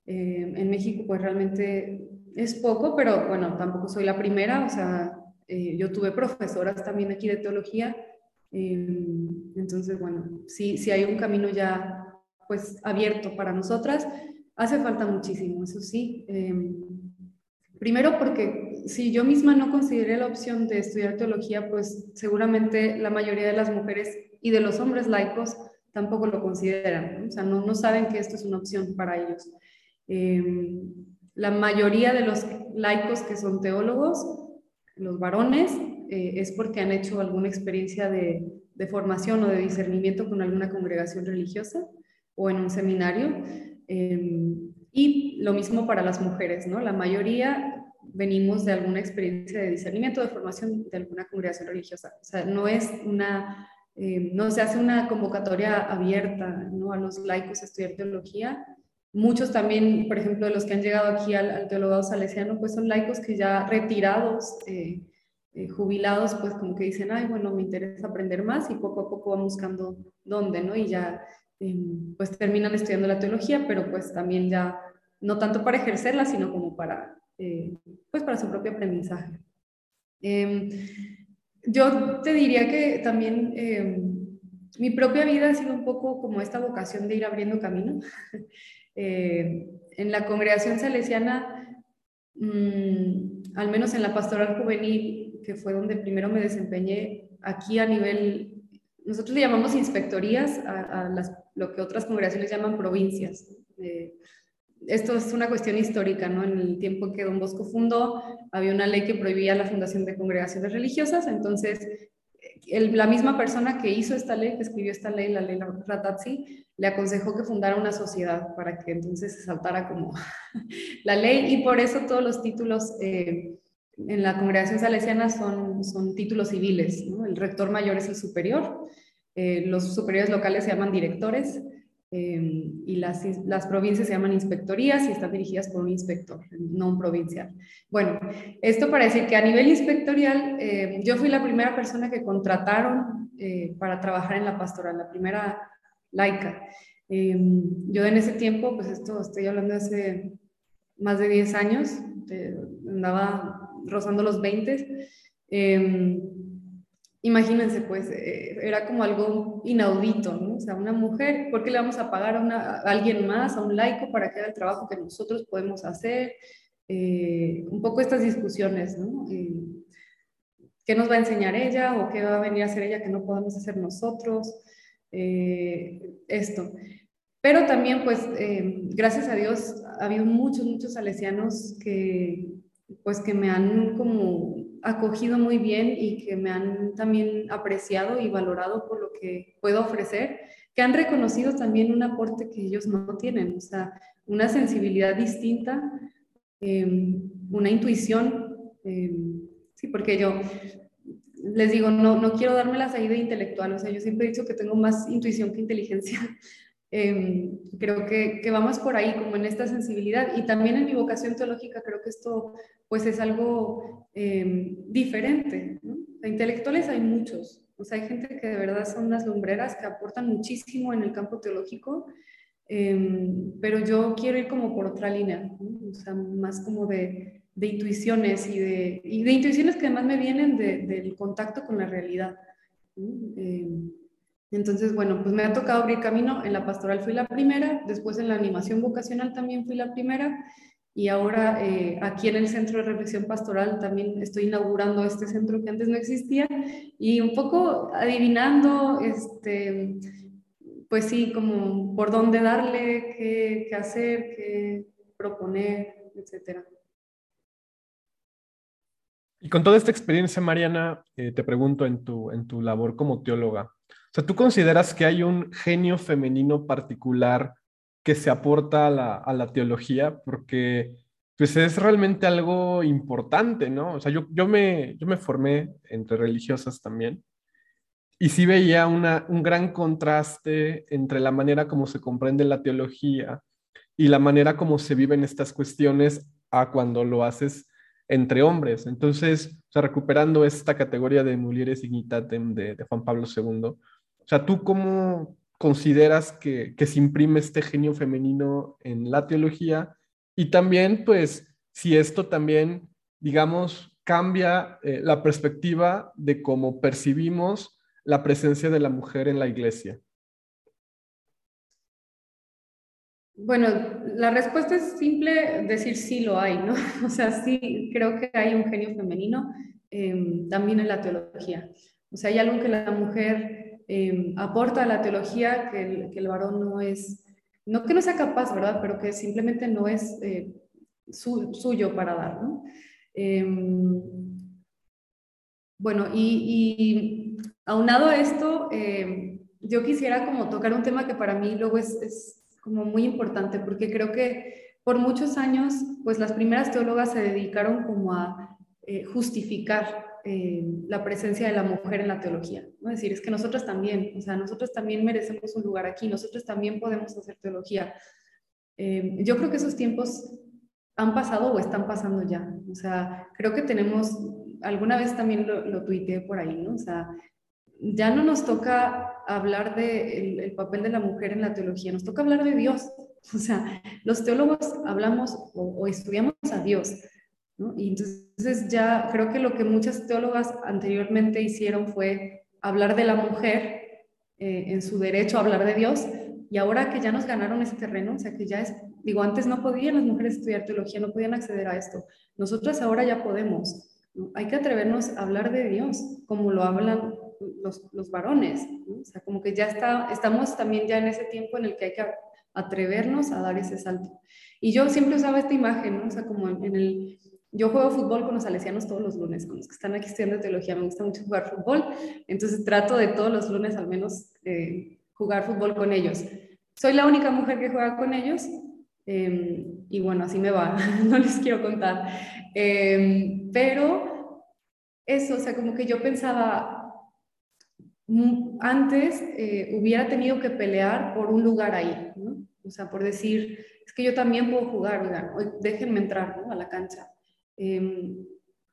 Eh, en México pues realmente es poco, pero bueno, tampoco soy la primera, o sea, yo tuve profesoras también aquí de teología, entonces bueno, sí, sí hay un camino ya pues abierto para nosotras, hace falta muchísimo, eso sí. primero porque si yo misma no consideré la opción de estudiar teología, pues seguramente la mayoría de las mujeres y de los hombres laicos tampoco lo consideran, o sea, no, no, saben que esto es una opción para ellos. Em, la mayoría de los laicos que son teólogos, los varones, eh, es porque han hecho alguna experiencia de, de, formación o de discernimiento con alguna congregación religiosa o en un seminario. Em, y lo mismo para las mujeres, ¿no? La mayoría venimos de alguna experiencia de discernimiento, de formación de alguna congregación religiosa. O sea, no es una, eh, no se hace una convocatoria abierta ¿no? a los laicos a estudiar teología. Muchos también, por ejemplo, de los que han llegado aquí al, al teologado salesiano, pues son laicos que ya retirados, eh, eh, jubilados, pues como que dicen, ay, bueno, me interesa aprender más y poco a poco van buscando dónde, ¿no? Y ya, em, pues terminan estudiando la teología, pero pues también ya, no tanto para ejercerla, sino como para, eh, pues para su propio aprendizaje. Em, yo te diría que también em, mi propia vida ha sido un poco como esta vocación de ir abriendo camino. [LAUGHS] Eh, en la congregación salesiana, mm, al menos en la pastoral juvenil, que fue donde primero me desempeñé, aquí a nivel, nosotros le llamamos inspectorías a, las, lo que otras congregaciones llaman provincias. Eh, esto es una cuestión histórica, ¿no? En el tiempo en que Don Bosco fundó, había una ley que prohibía la fundación de congregaciones religiosas, entonces la misma persona que hizo esta ley, que escribió esta ley, la ley Ratazzi, le aconsejó que fundara una sociedad para que entonces se saltara como [LAUGHS] la ley y por eso todos los títulos eh, en la congregación salesiana son, son títulos civiles. El rector mayor es el superior, eh, los superiores locales se llaman directores eh, y las, las, provincias se llaman inspectorías y están dirigidas por un inspector, no un provincial. Bueno, esto para decir que a nivel inspectorial, eh, yo fui la primera persona que contrataron eh, para trabajar en la pastoral, la primera laica. yo en ese tiempo, pues esto estoy hablando de hace más de 10 años, andaba rozando los 20 imagínense, pues eh, era como algo inaudito, ¿no? O sea, una mujer, ¿por qué le vamos a pagar a, alguien más, a un laico, para que haga el trabajo que nosotros podemos hacer? Eh, un poco estas discusiones, ¿no? Eh, ¿Qué nos va a enseñar ella o qué va a venir a hacer ella que no podemos hacer nosotros? esto. Pero también, pues, gracias a Dios, ha habido muchos, muchos salesianos que, pues, que me han como acogido muy bien y que me han también apreciado y valorado por lo que puedo ofrecer, que han reconocido también un aporte que ellos no tienen, o sea, una sensibilidad distinta, em, una intuición, em, sí, porque yo les digo, no, no quiero darme la salida intelectual, o sea, yo siempre he dicho que tengo más intuición que inteligencia. Em, creo que, que vamos por ahí, como en esta sensibilidad. Y también en mi vocación teológica creo que esto pues es algo em, diferente. ¿no? intelectuales hay muchos, o sea, hay gente que de verdad son unas lumbreras que aportan muchísimo en el campo teológico, em, pero yo quiero ir como por otra línea, o sea, más como de, de intuiciones y de, y de, intuiciones que además me vienen de, del contacto con la realidad. Em, entonces, bueno, pues me ha tocado abrir camino. En la pastoral fui la primera, después en la animación vocacional también fui la primera y ahora eh, aquí en el Centro de Reflexión Pastoral también estoy inaugurando este centro que antes no existía y un poco adivinando, este, pues sí, como por dónde darle, qué, hacer, qué proponer, etcétera. Y con toda esta experiencia, Mariana, eh, te pregunto en tu, en tu labor como teóloga, sea, ¿tú consideras que hay un genio femenino particular que se aporta a la, a la teología, porque pues es realmente algo importante, ¿no? O sea, yo, yo, me, yo me formé entre religiosas también y sí veía una, un gran contraste entre la manera como se comprende la teología y la manera como se viven estas cuestiones a cuando lo haces entre hombres. Entonces, o sea, recuperando esta categoría de mulieres dignitatem de, de Juan Pablo II, o sea, ¿tú cómo, consideras que, se imprime este genio femenino en la teología y también, pues, si esto también, digamos, cambia eh, la perspectiva de cómo percibimos la presencia de la mujer en la iglesia. Bueno, la respuesta es simple, decir sí lo hay, ¿no? [LAUGHS] O sea, sí, creo que hay un genio femenino em, también en la teología. O sea, hay algo que la mujer Em, aporta a la teología que el, que el, varón no es, no que no sea capaz, ¿verdad? Pero que simplemente no es eh, suyo para dar, ¿no? Em, bueno, y, y, aunado a esto, em, yo quisiera como tocar un tema que para mí luego es, es como muy importante, porque creo que por muchos años, pues las primeras teólogas se dedicaron como a eh, justificar eh, la presencia de la mujer en la teología. ¿no? Es decir, es que nosotros también, o sea, nosotros también merecemos un lugar aquí, nosotros también podemos hacer teología. Eh, yo creo que esos tiempos han pasado o están pasando ya. O sea, creo que tenemos, alguna vez también lo, lo tuiteé por ahí, ¿no? O sea, ya no nos toca hablar del de el papel de la mujer en la teología, nos toca hablar de Dios. O sea, los teólogos hablamos o, o estudiamos a Dios. ¿No? Y entonces ya creo que lo que muchas teólogas anteriormente hicieron fue hablar de la mujer eh, en su derecho a hablar de Dios, y ahora que ya nos ganaron ese terreno, o sea que ya es, digo, antes no podían las mujeres estudiar teología, no podían acceder a esto, nosotras ahora ya podemos. Hay que atrevernos a hablar de Dios como lo hablan los, los varones, o sea, como que ya está, estamos también ya en ese tiempo en el que hay que atrevernos a dar ese salto. Y yo siempre usaba esta imagen, ¿no? o sea, como en el, yo juego fútbol con los salesianos todos los lunes, con los que están aquí estudiando teología. Me gusta mucho jugar fútbol, entonces trato de todos los lunes al menos eh, jugar fútbol con ellos. Soy la única mujer que juega con ellos eh, y bueno, así me va, [LAUGHS] no les quiero contar. Eh, pero eso, o sea, como que yo pensaba, mm, antes hubiera tenido que pelear por un lugar ahí, ¿no? O sea, por decir, es que yo también puedo jugar, déjenme entrar ¿no? a la cancha. Em,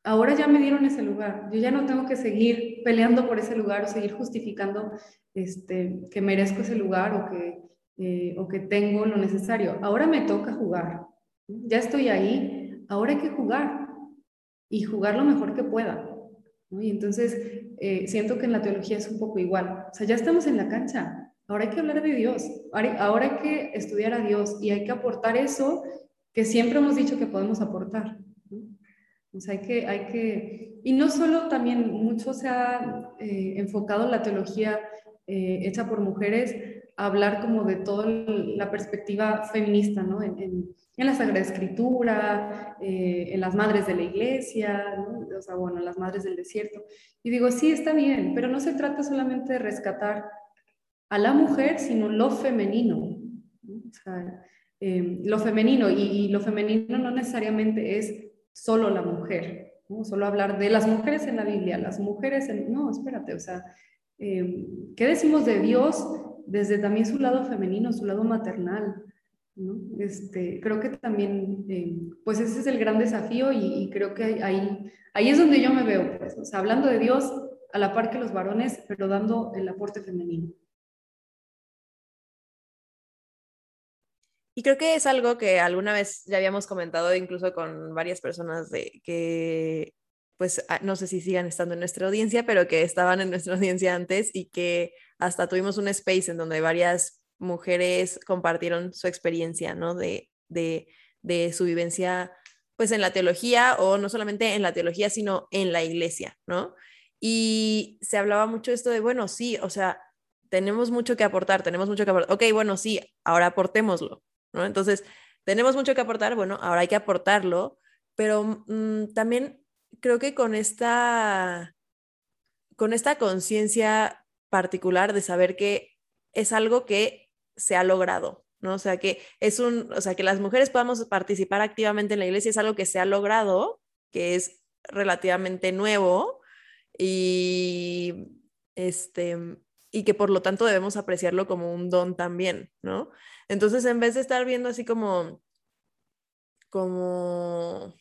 ahora ya me dieron ese lugar, yo ya no tengo que seguir peleando por ese lugar o seguir justificando este, que merezco ese lugar o que, eh, o que tengo lo necesario. Ahora me toca jugar, ya estoy ahí, ahora hay que jugar y jugar lo mejor que pueda. Y entonces eh, siento que en la teología es un poco igual, o sea, ya estamos en la cancha, ahora hay que hablar de Dios, ahora hay que estudiar a Dios y hay que aportar eso que siempre hemos dicho que podemos aportar. O sea, hay que, hay que, y no solo también mucho se ha eh, enfocado la teología eh, hecha por mujeres a hablar como de toda la perspectiva feminista, ¿no? En, en, la Sagrada Escritura, eh, en las madres de la iglesia, ¿no? o sea, bueno, las madres del desierto. Y digo, sí, está bien, pero no se trata solamente de rescatar a la mujer, sino lo femenino. O sea, lo femenino, y, y lo femenino no necesariamente es solo la mujer, ¿no? Solo hablar de las mujeres en la Biblia, las mujeres en... No, espérate, o sea, eh, ¿qué decimos de Dios desde también su lado femenino, su lado maternal? ¿no? Este, creo que también, eh, pues ese es el gran desafío y, creo que ahí, ahí es donde yo me veo, pues, o sea, hablando de Dios a la par que los varones, pero dando el aporte femenino. Y creo que es algo que alguna vez ya habíamos comentado incluso con varias personas de que, pues, ah, no sé si sigan estando en nuestra audiencia, pero que estaban en nuestra [LAUGHS] audiencia antes y que hasta tuvimos un space en donde varias mujeres compartieron su experiencia, ¿no? De, de, de su vivencia, pues, en la teología o no solamente en la teología, sino en la iglesia, ¿no? Y se hablaba mucho esto de, bueno, sí, o sea, tenemos mucho que aportar, tenemos mucho que aportar. Ok, bueno, sí, ahora aportémoslo, Entonces, tenemos mucho que aportar, bueno, ahora hay que aportarlo, pero mm, también creo que con esta, con esta conciencia particular de saber que es algo que se ha logrado, ¿no? O sea, que es un, o sea, que las mujeres podamos participar activamente en la iglesia es algo que se ha logrado, que es relativamente nuevo y este y que por lo tanto debemos apreciarlo como un don también, ¿no? Entonces, en vez de estar viendo así como, como,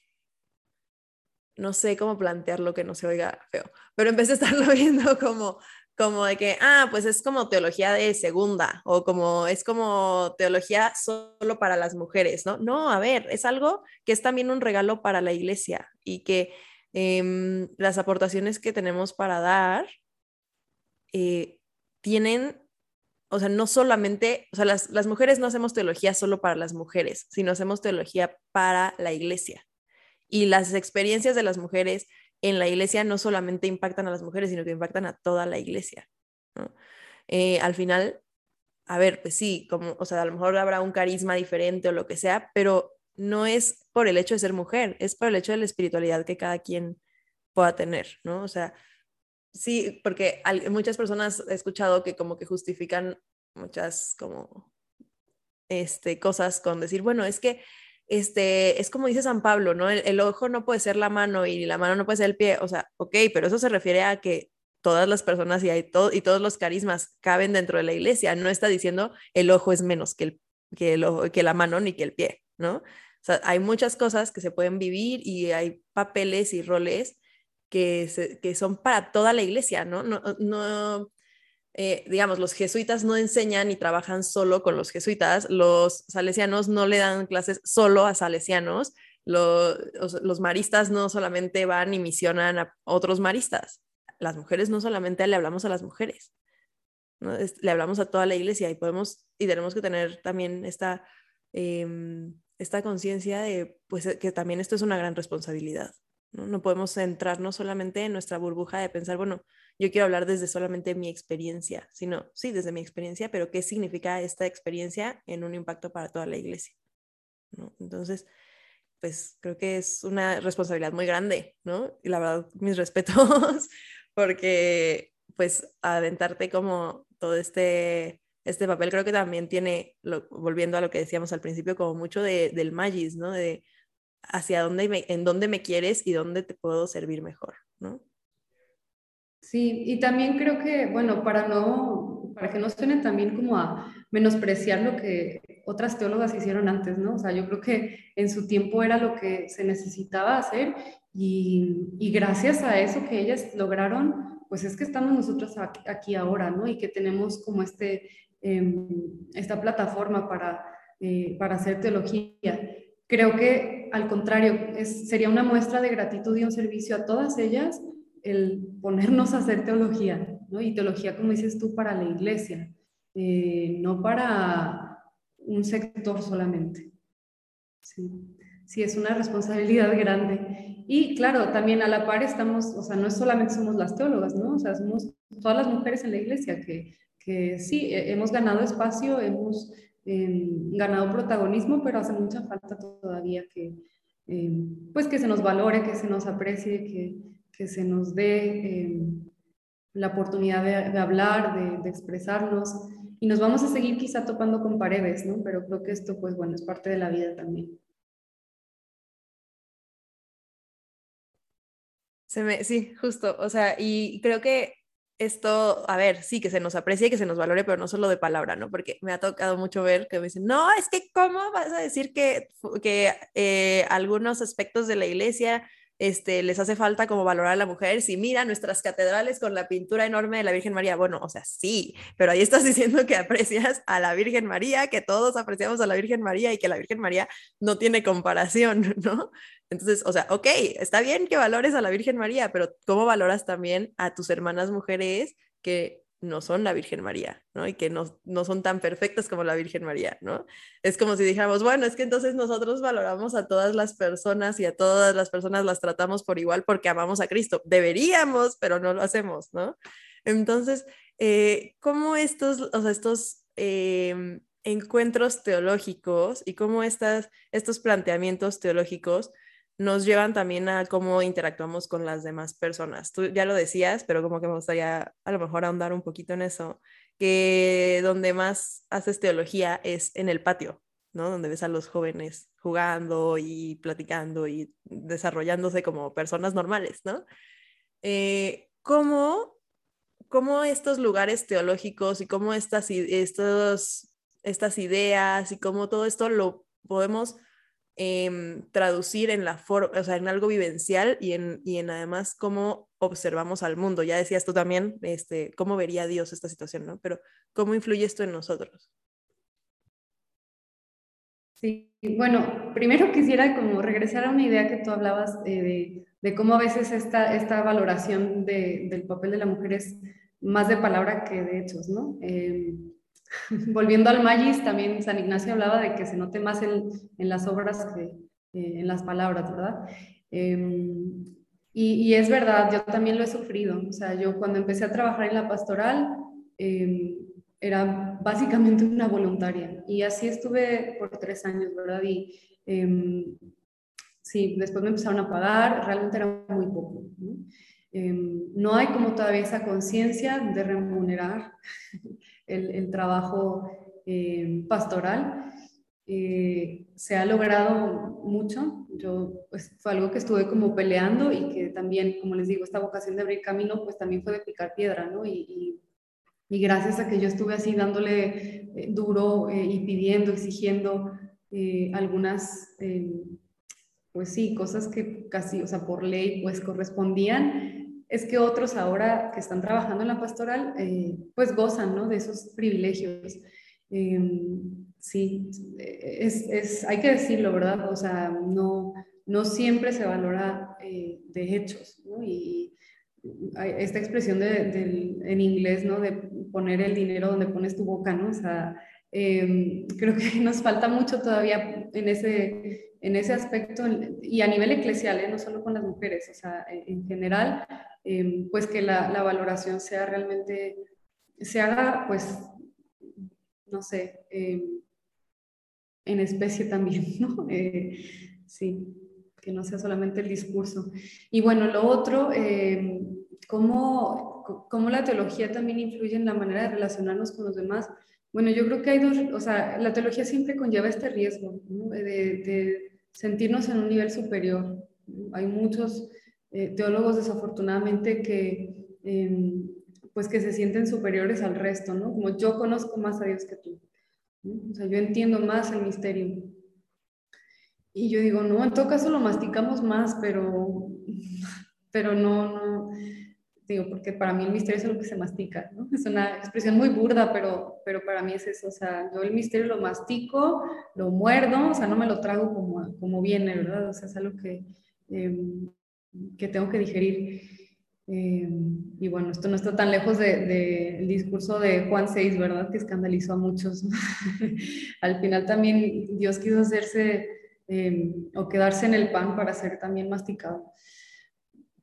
no sé cómo plantearlo que no se oiga feo, pero en vez de estarlo [LAUGHS] viendo como, como de que, ah, pues es como teología de segunda o como es como teología solo para las mujeres, ¿no? No, a ver, es algo que es también un regalo para la iglesia y que em, las aportaciones que tenemos para dar eh, tienen o sea, no solamente, o sea, las, las, mujeres no hacemos teología solo para las mujeres, sino hacemos teología para la iglesia. Y las experiencias de las mujeres en la iglesia no solamente impactan a las mujeres, sino que impactan a toda la iglesia. Eh, al final, a ver, pues sí, como, o sea, a lo mejor habrá un carisma diferente o lo que sea, pero no es por el hecho de ser mujer, es por el hecho de la espiritualidad que cada quien pueda tener, ¿no? O sea, Sí, porque muchas personas he escuchado que como que justifican muchas como este, cosas con decir, bueno, es que este, es como dice San Pablo, ¿no? El, ojo no puede ser la mano y la mano no puede ser el pie, o sea, ok, pero eso se refiere a que todas las personas y, hay todo, y todos los carismas caben dentro de la iglesia, no está diciendo el ojo es menos que el que, lo, que la mano ni que el pie, ¿no? Hay muchas cosas que se pueden vivir y hay papeles y roles que, son para toda la iglesia, ¿no? No, no eh, digamos, los jesuitas no enseñan y trabajan solo con los jesuitas, los salesianos no le dan clases solo a salesianos, los, los maristas no solamente van y misionan a otros maristas, las mujeres no solamente le hablamos a las mujeres, le hablamos a toda la iglesia y podemos y tenemos que tener también esta, em, esta conciencia de pues, que también esto es una gran responsabilidad. ¿No? podemos centrarnos solamente en nuestra burbuja de pensar, bueno, yo quiero hablar desde solamente mi experiencia, sino, sí, desde mi experiencia, pero qué significa esta experiencia en un impacto para toda la iglesia. Entonces, pues creo que es una responsabilidad muy grande, ¿no? Y la verdad, mis [LAUGHS] respetos, porque pues aventarte como todo este, este papel creo que también tiene, volviendo a lo que decíamos al principio, como mucho de, del magis, ¿no? De hacia dónde, en dónde me quieres y dónde te puedo servir mejor, ¿no? Sí, y también creo que, bueno, para no, para que no suene también como a menospreciar lo que otras teólogas hicieron antes, ¿no? O sea, yo creo que en su tiempo era lo que se necesitaba hacer y, y gracias a eso que ellas lograron, pues es que estamos nosotros aquí ahora, ¿no? Y que tenemos como este, em, esta plataforma para, eh, para hacer teología. Creo que al contrario, es, sería una muestra de gratitud y un servicio a todas ellas el ponernos a hacer teología, ¿no? Y teología, como dices tú, para la iglesia, eh, no para un sector solamente. Sí. sí, es una responsabilidad grande. Y claro, también a la par estamos, o sea, no solamente somos las teólogas, ¿no? O sea, somos todas las mujeres en la iglesia que, que sí, hemos ganado espacio, hemos eh, ganado protagonismo, pero hace mucha falta todavía que, eh, pues que se nos valore, que se nos aprecie, que, que se nos dé eh, la oportunidad de, hablar, de, expresarnos. Y nos vamos a seguir quizá topando con paredes, ¿no? Pero creo que esto, pues bueno, es parte de la vida también. Se me, sí, justo. O sea, y creo que esto, a ver, sí, que se nos aprecie y que se nos valore, pero no solo de palabra, ¿no? Porque me ha tocado mucho ver que me dicen, no, es que ¿cómo vas a decir que, que eh, algunos aspectos de la iglesia este, les hace falta como valorar a la mujer. Si mira nuestras catedrales con la pintura enorme de la Virgen María, bueno, o sea, sí, pero ahí estás [LAUGHS] diciendo que aprecias a la Virgen María, que todos apreciamos a la Virgen María y que la Virgen María no tiene comparación, [LAUGHS] ¿no? Entonces, o sea, ok, está bien que valores a la Virgen María, pero ¿cómo valoras también a tus hermanas mujeres que no son la Virgen María, ¿no? Y que no, no, son tan perfectas como la Virgen María, ¿no? Es como si dijéramos, bueno, es que entonces nosotros valoramos a todas las personas y a todas las personas las tratamos por igual porque amamos a Cristo. Deberíamos, pero no lo hacemos, ¿no? Entonces, eh, ¿cómo estos, o sea, estos em, encuentros teológicos y cómo estas, estos planteamientos teológicos nos llevan también a cómo interactuamos con las demás personas. Tú ya lo decías, pero como que me gustaría a lo mejor ahondar un poquito en eso, que donde más haces teología es en el patio, ¿no? Donde ves a los jóvenes jugando y platicando y desarrollándose como personas normales, ¿no? Eh, ¿cómo, ¿Cómo estos lugares teológicos y cómo estas, estos, estas ideas y cómo todo esto lo podemos Em, traducir en la forma, o sea, en algo vivencial y en, y en además cómo observamos al mundo. Ya decías tú también, este, cómo vería Dios esta situación, ¿no? Pero ¿cómo influye esto en nosotros? Sí, bueno, primero quisiera como regresar a una idea que tú hablabas eh, de, cómo a veces esta, esta valoración de, del papel de la mujer es más de palabra que de hechos, ¿no? Eh, Volviendo al Magis, también San Ignacio hablaba de que se note más en, en las obras que eh, en las palabras, ¿verdad? Em, y, es verdad, yo también lo he sufrido. O sea, yo cuando empecé a trabajar en la pastoral, em, era básicamente una voluntaria. Y así estuve por tres años, ¿verdad? Y em, sí, después me empezaron a pagar, realmente era muy poco. no hay como todavía esa conciencia de remunerar [LAUGHS] el, trabajo eh, pastoral. Eh, se ha logrado mucho. Yo, pues, fue algo que estuve como peleando y que también, como les digo, esta vocación de abrir camino, pues también fue de picar piedra, ¿no? Y, gracias a que yo estuve así dándole eh, duro eh, y pidiendo, exigiendo algunas, pues sí, cosas que casi, o sea, por ley, pues correspondían, es que otros ahora que están trabajando en la pastoral, pues gozan, ¿no? De esos privilegios. Em, sí, es, es, hay que decirlo, ¿verdad? O sea, no, no siempre se valora de hechos, ¿no? Y, esta expresión de, en inglés, ¿no? De poner el dinero donde pones tu boca, ¿no? O sea, em, creo que [LAUGHS] nos falta mucho todavía en ese, en ese aspecto y a nivel eclesial, ¿eh? no solo con las mujeres, o sea, en, general, em, pues que la, valoración sea realmente, se haga, pues, no sé, em, en especie también, [LAUGHS] ¿no? Eh, sí que no sea solamente el discurso. Y bueno, lo otro, eh, ¿cómo, ¿cómo, la teología también influye en la manera de relacionarnos con los demás. Bueno, yo creo que hay dos, o sea, la teología siempre conlleva este riesgo de, de, sentirnos en un nivel superior. Hay muchos eh, teólogos desafortunadamente que, em, pues que se sienten superiores al resto, ¿no? Como yo conozco más a Dios que tú. O sea, yo entiendo más el misterio. Y yo digo, no, en todo caso lo masticamos más, pero, [LAUGHS] pero no, no, digo, porque para mí el misterio es lo que se mastica, ¿no? Es una expresión muy burda, pero, pero para mí es eso, o sea, yo el misterio lo mastico, lo muerdo, o sea, no me lo trago como, como viene, ¿verdad? O sea, es algo que, em, que tengo que digerir. Em, y bueno, esto no está tan lejos del de, discurso de Juan 6, ¿verdad? Que escandalizó a muchos. [LAUGHS] Al final también Dios quiso hacerse Em, o quedarse en el pan para ser también masticado.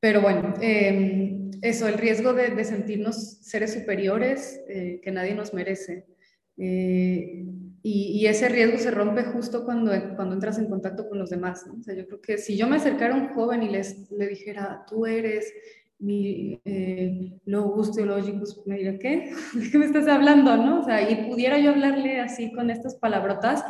Pero bueno, em, eso, el riesgo de, sentirnos seres superiores eh, que nadie nos merece. Eh, y, ese riesgo se rompe justo cuando, cuando entras en contacto con los demás. O sea, yo creo que si yo me acercara a un joven y les, le dijera, tú eres mi eh, logos teológicos, me diría, ¿qué? [LAUGHS] ¿De qué me estás hablando? ¿no? O sea, y pudiera yo hablarle así con estas palabrotas,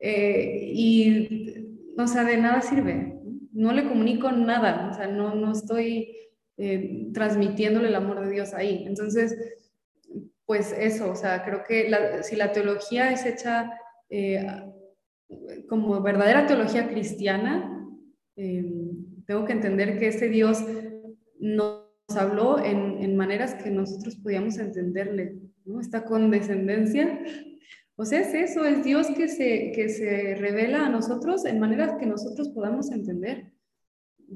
eh, y, o sea, de nada sirve. No le comunico nada, o sea, no, no estoy eh, transmitiéndole el amor de Dios ahí. Entonces, pues eso, o sea, creo que si la teología es hecha eh, como verdadera teología cristiana, tengo que entender que ese Dios nos habló en, maneras que nosotros podíamos entenderle, ¿no? Esta condescendencia o sea, es eso, es Dios que se, que se revela a nosotros en maneras que nosotros podamos entender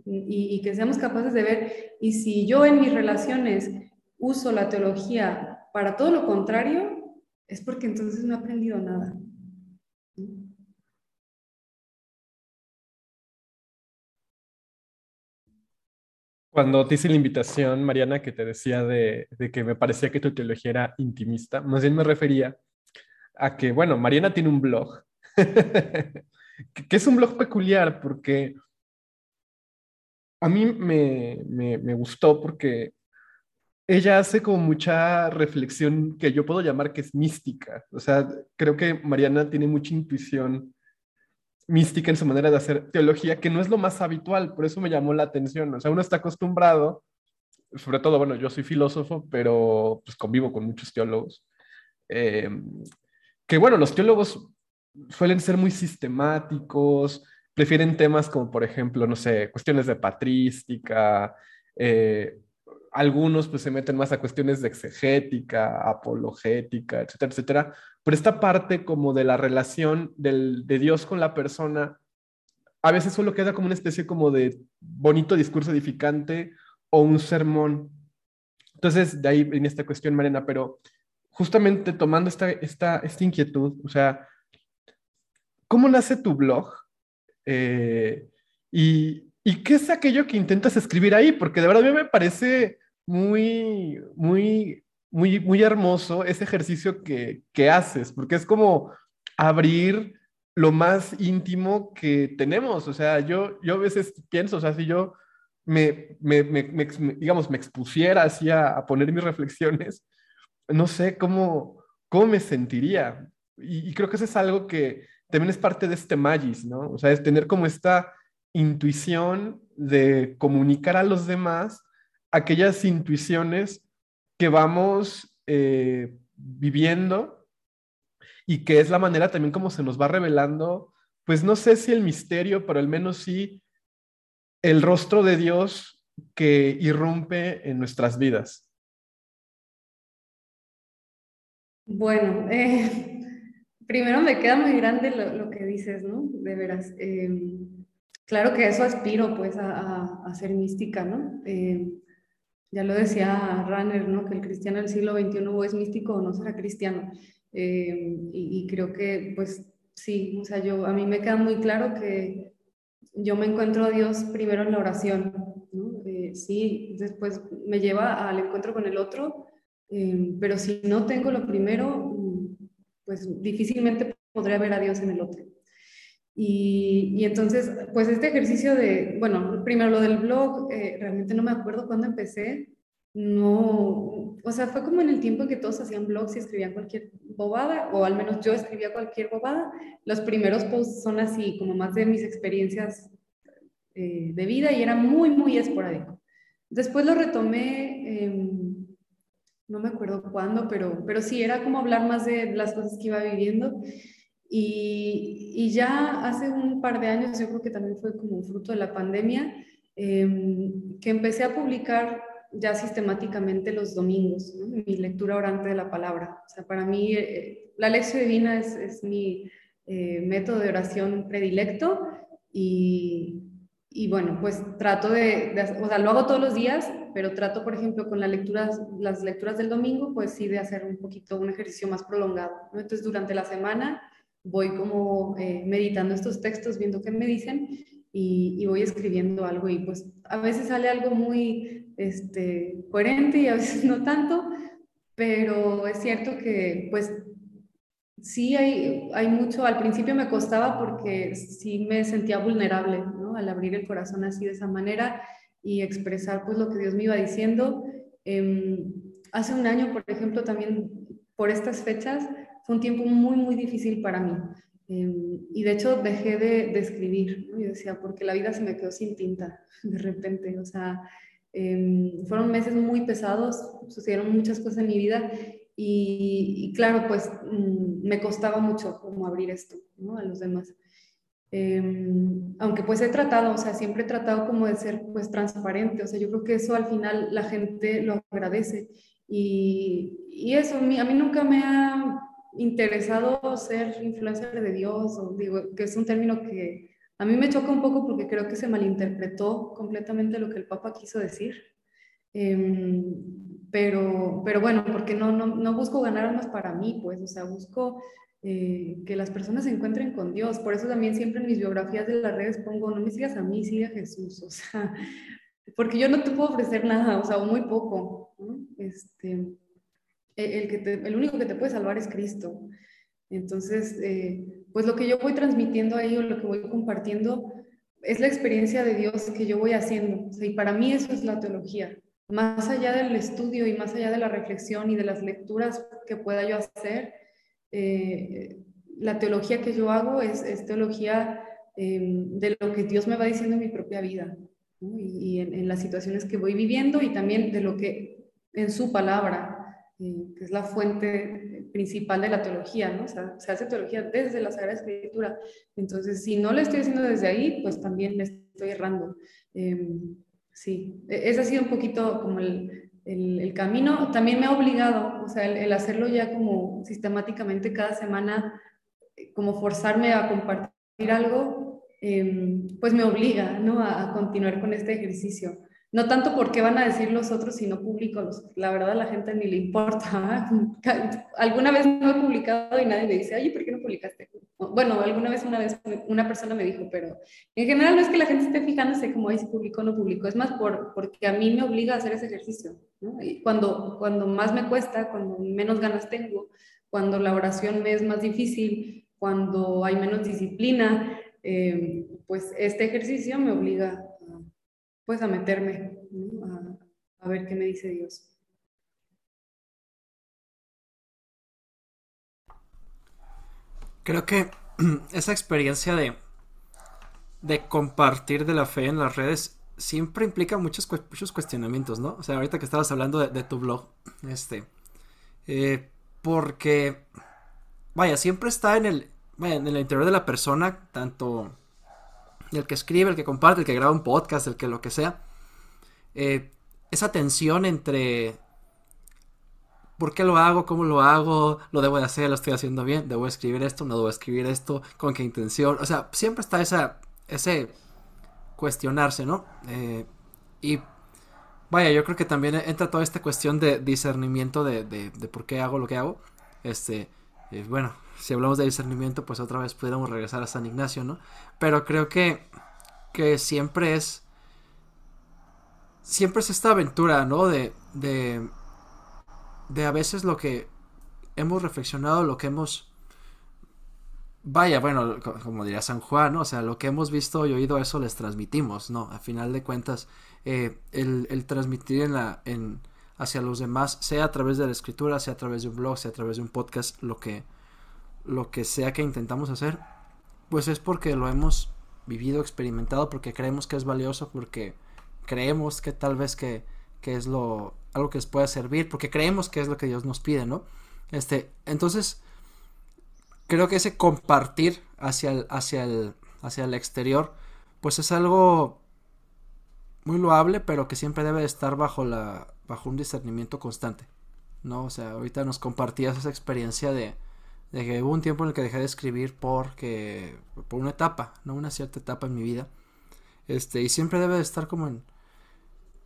y, que seamos capaces de ver. Y si yo en mis relaciones uso la teología para todo lo contrario, es porque entonces no he aprendido nada. Cuando te hice la invitación, Mariana, que te decía de, que me parecía que tu teología era intimista, más bien me refería a que, bueno, Mariana tiene un blog, [LAUGHS] que es un blog peculiar porque a mí me, me, gustó porque ella hace como mucha reflexión que yo puedo llamar que es mística. O sea, creo que Mariana tiene mucha intuición mística en su manera de hacer teología, que no es lo más habitual, por eso me llamó la atención. O sea, uno está acostumbrado, sobre todo, bueno, yo soy filósofo, pero pues convivo con muchos teólogos. Eh, que bueno, los teólogos suelen ser muy sistemáticos, prefieren temas como, por ejemplo, no sé, cuestiones de patrística, eh, algunos pues se meten más a cuestiones de exegética, apologética, etcétera, etcétera. Pero esta parte como de la relación del, de Dios con la persona, a veces solo queda como una especie como de bonito discurso edificante o un sermón. Entonces, de ahí viene esta cuestión, Marina, pero justamente tomando esta, esta, esta inquietud, o sea, ¿cómo nace tu blog? Eh, y, y, qué es aquello que intentas escribir ahí? Porque de verdad a mí me parece muy, muy, muy, muy hermoso ese ejercicio que, que haces, porque es como abrir lo más íntimo que tenemos. O sea, yo, yo a veces pienso, o sea, si yo me, me, me, digamos, me expusiera así a, poner mis reflexiones, no sé cómo, cómo me sentiría. Y, creo que eso es algo que también es parte de este magis, ¿no? O sea, es tener como esta intuición de comunicar a los demás aquellas intuiciones que vamos eh, viviendo y que es la manera también como se nos va revelando, pues no sé si el misterio, pero al menos sí el rostro de Dios que irrumpe en nuestras vidas. Bueno, eh, primero me queda muy grande lo, que dices, ¿no? De veras. Em, claro que eso aspiro, pues, a, a, ser mística, ¿no? Ya lo decía Runner, ¿no? Que el cristiano del siglo XXI o es místico o no será cristiano. Em, y, creo que, pues, sí, o sea, yo, a mí me queda muy claro que yo me encuentro a Dios primero en la oración, ¿no? Eh, sí, después me lleva al encuentro con el otro, Em, pero si no tengo lo primero, pues difícilmente podré ver a Dios en el otro. Y, entonces, pues este ejercicio de, bueno, primero lo del blog, eh, realmente no me acuerdo cuándo empecé, no, o sea, fue como en el tiempo en que todos hacían blogs y escribían cualquier bobada, o al menos yo escribía cualquier bobada. Los primeros posts son así, como más de mis experiencias eh, de vida y era muy, muy esporádico. Después lo retomé. Eh, no me acuerdo cuándo, pero, pero sí, era como hablar más de las cosas que iba viviendo. Y, y ya hace un par de años, yo creo que también fue como fruto de la pandemia, em, que empecé a publicar ya sistemáticamente los domingos, mi lectura orante de la palabra. O sea, para mí eh, la lección divina es, es mi eh, método de oración predilecto y, y bueno, pues trato de, o sea, lo hago todos los días, pero trato, por ejemplo, con las lecturas, las lecturas del domingo, pues sí de hacer un poquito un ejercicio más prolongado. ¿no? Entonces, durante la semana voy como eh, meditando estos textos, viendo qué me dicen y, y, voy escribiendo algo y pues a veces sale algo muy este, coherente y a veces [LAUGHS] no tanto, pero es cierto que pues sí hay, hay mucho, al principio me costaba porque sí me sentía vulnerable, ¿no? Al abrir el corazón así de esa manera y expresar pues lo que Dios me iba diciendo. Em, hace un año, por ejemplo, también por estas fechas, fue un tiempo muy, muy difícil para mí. Em, y de hecho dejé de, escribir, ¿no? Yo decía, porque la vida se me quedó sin tinta [LAUGHS] de repente, o sea, em, fueron meses muy pesados, sucedieron muchas cosas en mi vida y, claro, pues mm, me costaba mucho como abrir esto ¿no? a los demás. Em, aunque pues he tratado, o sea, siempre he tratado como de ser pues transparente, o sea, yo creo que eso al final la gente lo agradece y, y eso, a mí, a mí nunca me ha interesado ser influencer de Dios, o digo, que es un término que a mí me choca un poco porque creo que se malinterpretó completamente lo que el Papa quiso decir. Eh, pero, pero bueno, porque no, no, no busco ganar almas para mí, pues, o sea, busco eh, que las personas se encuentren con Dios. Por eso también siempre en mis biografías de las redes pongo, no me sigas a mí, sigue a Jesús, o sea, [LAUGHS] porque yo no te puedo ofrecer nada, o sea, muy poco. ¿no? Este, el, que el único que te puede salvar es Cristo. Entonces, eh, pues lo que yo voy transmitiendo ahí o lo que voy compartiendo es la experiencia de Dios que yo voy haciendo. Y para mí eso es la teología más allá del estudio y más allá de la reflexión y de las lecturas que pueda yo hacer, eh, la teología que yo hago es, teología em, de lo que Dios me va diciendo en mi propia vida y, en, las situaciones que voy viviendo y también de lo que en su palabra, que es la fuente principal de la teología, ¿no? O sea, se hace teología desde la Sagrada Escritura. Entonces, si no lo estoy haciendo desde ahí, pues también me estoy errando. Em, Sí, e-, ese ha sido un poquito como el, el, camino. También me ha obligado, o sea, el, hacerlo ya como sistemáticamente cada semana, eh, como forzarme a compartir algo, em, pues me obliga, ¿no? A, continuar con este ejercicio. No tanto porque van a decir los otros si no publico, la verdad a la gente ni le importa. [LAUGHS] Alguna vez no he publicado y nadie me dice, oye, ¿por qué no publicaste? Bueno, alguna vez una vez una persona me dijo, pero en general no es que la gente esté fijándose como, ay, si publicó o no publicó, es más por, porque a mí me obliga a hacer ese ejercicio. Y cuando, cuando más me cuesta, cuando menos ganas tengo, cuando la oración me es más difícil, cuando hay menos disciplina, eh, pues este ejercicio me obliga pues a meterme, a, ver qué me dice Dios. Creo que [CLEARS THROAT] esa experiencia de, de compartir de la fe en las redes siempre implica muchos, muchos cuestionamientos, ¿no? O sea, ahorita que estabas hablando de, tu blog, este, Eh, porque, vaya, siempre está en el, en el interior de la persona, tanto el que escribe, el que comparte, el que graba un podcast, el que lo que sea, eh, esa tensión entre ¿Por qué lo hago? ¿Cómo lo hago? ¿Lo debo de hacer? ¿Lo estoy haciendo bien? ¿Debo escribir esto? ¿No debo escribir esto? ¿Con qué intención? O sea, siempre está esa, ese cuestionarse, ¿no? Eh, y vaya, yo creo que también entra toda esta cuestión de discernimiento de, de, por qué hago lo que hago. Este, eh, bueno, si hablamos de discernimiento, pues otra vez pudiéramos regresar a San Ignacio, ¿no? Pero creo que, que siempre es, siempre es esta aventura, ¿no? De, de de a veces lo que hemos reflexionado, lo que hemos... Vaya, bueno, como diría San Juan, ¿no? O sea, lo que hemos visto y oído, eso les transmitimos, ¿no? A final de cuentas, eh, el, transmitir en la, en, hacia los demás, sea a través de la escritura, sea a través de un blog, sea a través de un podcast, lo que, lo que sea que intentamos hacer, pues es porque lo hemos vivido, experimentado, porque creemos que es valioso, porque creemos que tal vez que, que es lo, algo que les pueda servir, porque creemos que es lo que Dios nos pide, ¿no? Este, entonces, creo que ese compartir hacia el, hacia el, hacia el exterior, pues es algo muy loable, pero que siempre debe estar bajo la, bajo un discernimiento constante, ¿no? O sea, ahorita nos compartías esa experiencia de, de que hubo un tiempo en el que dejé de escribir porque, por una etapa, ¿no? Una cierta etapa en mi vida, este, y siempre debe de estar como en,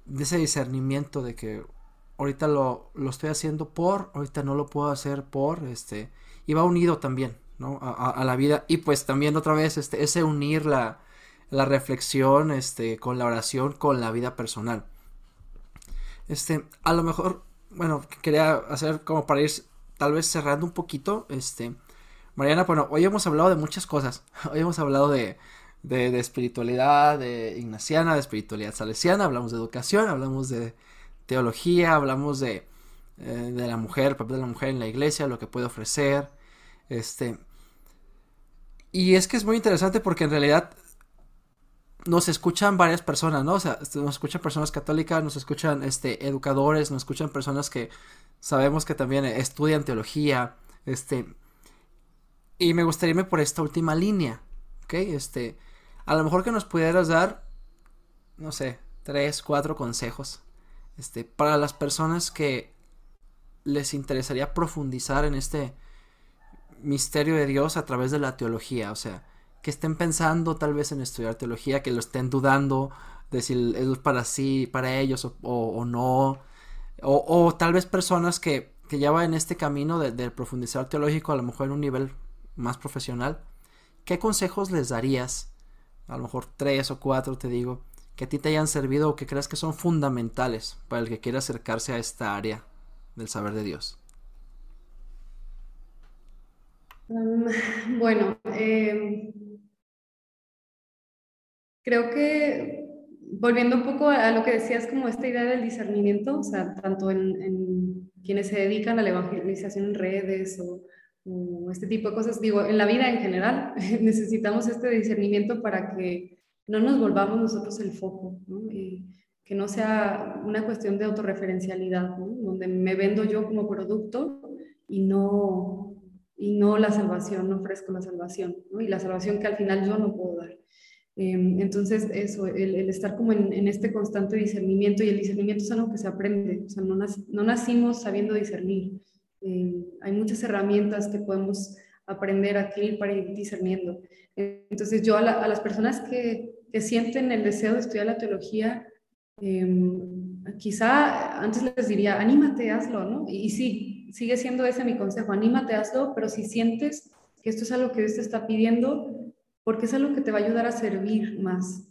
de ese discernimiento de que ahorita lo, lo, estoy haciendo por, ahorita no lo puedo hacer por, este, y va unido también, ¿no? A, a, la vida. Y pues también otra vez, este, ese unir la, la, reflexión, este, con la oración, con la vida personal. Este, a lo mejor, bueno, quería hacer como para ir tal vez cerrando un poquito, este, Mariana, bueno, hoy hemos hablado de muchas cosas. [LAUGHS] Hoy hemos hablado de, de, espiritualidad, de ignaciana, de espiritualidad salesiana, hablamos de educación, hablamos de teología, hablamos de, eh, de la mujer, el papel de la mujer en la iglesia, lo que puede ofrecer. Este. Y es que es muy interesante porque en realidad nos escuchan varias personas, ¿no? O sea, este, nos escuchan personas católicas, nos escuchan este, educadores, nos escuchan personas que sabemos que también estudian teología, este. Y me gustaría irme por esta última línea, ¿ok? Este, a lo mejor que nos pudieras dar, no sé, tres, cuatro consejos este, para las personas que les interesaría profundizar en este misterio de Dios a través de la teología, o sea, que estén pensando tal vez en estudiar teología, que lo estén dudando de si es para sí, para ellos o, no, o, o, tal vez personas que, que ya van en este camino de, de profundizar teológico, a lo mejor en un nivel más profesional, ¿qué consejos les darías? A lo mejor tres o cuatro, te digo, que a ti te hayan servido o que creas que son fundamentales para el que quiera acercarse a esta área del saber de Dios? Um, [LAUGHS] bueno, em, creo que volviendo un poco a lo que decías, como esta idea del discernimiento, o sea, tanto en, quienes se dedican a la evangelización en redes o, este tipo de cosas, digo, en la vida en general, [LAUGHS] necesitamos este discernimiento para que no nos volvamos nosotros el foco, que no sea una cuestión de autorreferencialidad, donde me vendo yo como producto y no, y no la salvación, no ofrezco la salvación, y la salvación que al final yo no puedo dar. Em, entonces, eso, el, estar como en, este constante discernimiento, y el discernimiento es algo que se aprende, o sea, no, no nacimos sabiendo discernir. Em, hay muchas herramientas que podemos aprender, adquirir para ir discerniendo. Entonces, yo a, a las personas que, que sienten el deseo de estudiar la teología, em, quizá antes les diría, anímate, hazlo, ¿no? Y, sí, sigue siendo ese mi consejo, anímate, hazlo, pero si sientes que esto es algo que Dios te está pidiendo, porque es algo que te va a ayudar a servir más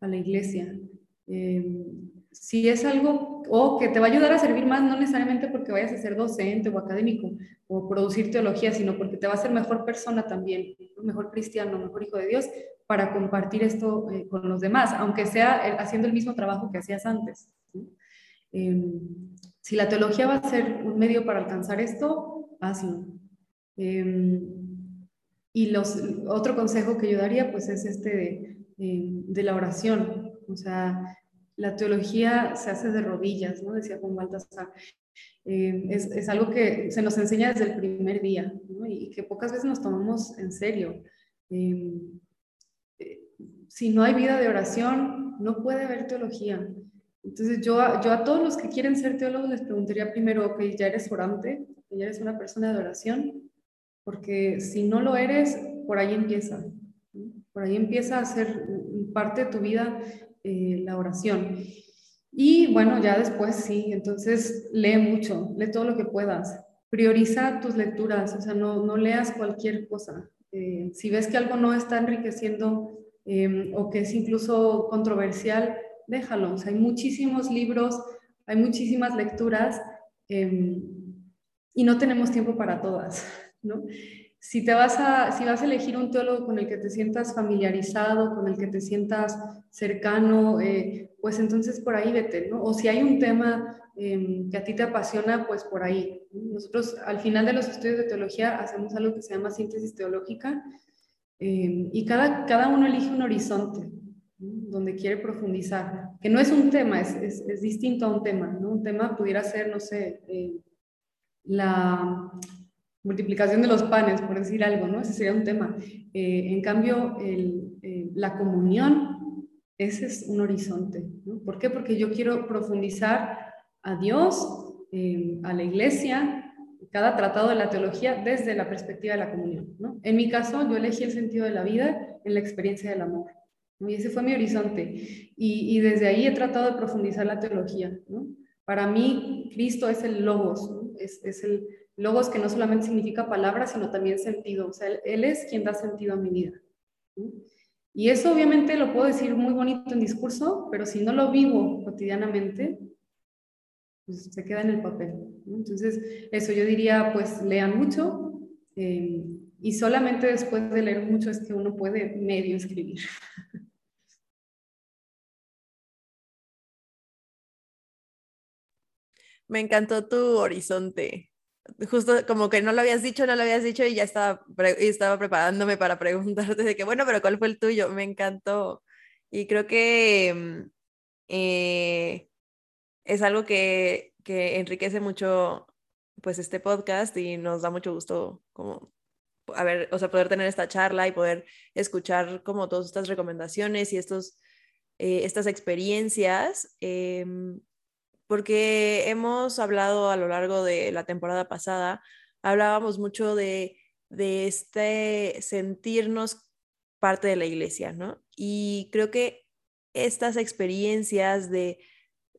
a la iglesia. Em, si es algo, o que te va a ayudar a servir más, no necesariamente porque vayas a ser docente o académico o producir teología, sino porque te va a hacer mejor persona también, mejor cristiano, mejor hijo de Dios, para compartir esto eh, con los demás, aunque sea eh, haciendo el mismo trabajo que hacías antes. Em, si la teología va a ser un medio para alcanzar esto, hazlo. Em, y los, otro consejo que yo daría, pues, es este de, em, de, la oración. O sea, la teología se hace de rodillas, ¿no? Decía Juan Baltasar. Eh, es, algo que se nos enseña desde el primer día y que pocas veces nos tomamos en serio. Eh, si no hay vida de oración, no puede haber teología. Entonces yo, yo a todos los que quieren ser teólogos les preguntaría primero, ok, ¿ya eres orante? ¿Ya eres una persona de oración? Porque si no lo eres, por ahí empieza. Por ahí empieza a ser parte de tu vida eh, la oración. Y bueno, ya después sí, entonces lee mucho, lee todo lo que puedas. Prioriza tus lecturas, o sea, no, no leas cualquier cosa. Eh, si ves que algo no está enriqueciendo em, o que es incluso controversial, déjalo. Hay muchísimos libros, hay muchísimas lecturas em, y no tenemos tiempo para todas, ¿no? Si, te vas a, si vas a elegir un teólogo con el que te sientas familiarizado, con el que te sientas cercano, eh, pues entonces por ahí vete, ¿no? O si hay un tema em, que a ti te apasiona, pues por ahí. Nosotros al final de los estudios de teología hacemos algo que se llama síntesis teológica em, y cada, cada uno elige un horizonte donde quiere profundizar, que no es un tema, es, es, es, distinto a un tema, ¿no? Un tema pudiera ser, no sé, eh, la multiplicación de los panes, por decir algo, ¿no? Ese sería un tema. Eh, en cambio, eh, la comunión, ese es un horizonte. ¿Por qué? Porque yo quiero profundizar a Dios, a la iglesia, cada tratado de la teología desde la perspectiva de la comunión, ¿no? En mi caso, yo elegí el sentido de la vida en la experiencia del amor. Y ese fue mi horizonte. Y, y, desde ahí he tratado de profundizar la teología. ¿no? Para mí, Cristo es el logos, es, es, el logos que no solamente significa palabras, sino también sentido. O sea, él, es quien da sentido a mi vida. Y eso obviamente lo puedo decir muy bonito en discurso, pero si no lo vivo cotidianamente, pues se queda en el papel. Entonces, eso yo diría, pues lean mucho. Eh, y solamente después de leer mucho es que uno puede medio escribir. [LAUGHS] Me encantó tu horizonte. Justo como que no lo habías dicho, no lo habías dicho y ya estaba, y estaba preparándome para preguntarte de que, bueno, pero ¿cuál fue el tuyo? Me encantó. Y creo que mm, eh, es algo que, que enriquece mucho pues este podcast y nos da mucho gusto como a ver, o sea, poder tener esta charla y poder escuchar como todas estas recomendaciones y estos, eh, estas experiencias. Eh, porque hemos hablado a lo largo de la temporada pasada, hablábamos mucho de, de este sentirnos parte de la iglesia, ¿no? Y creo que estas experiencias de,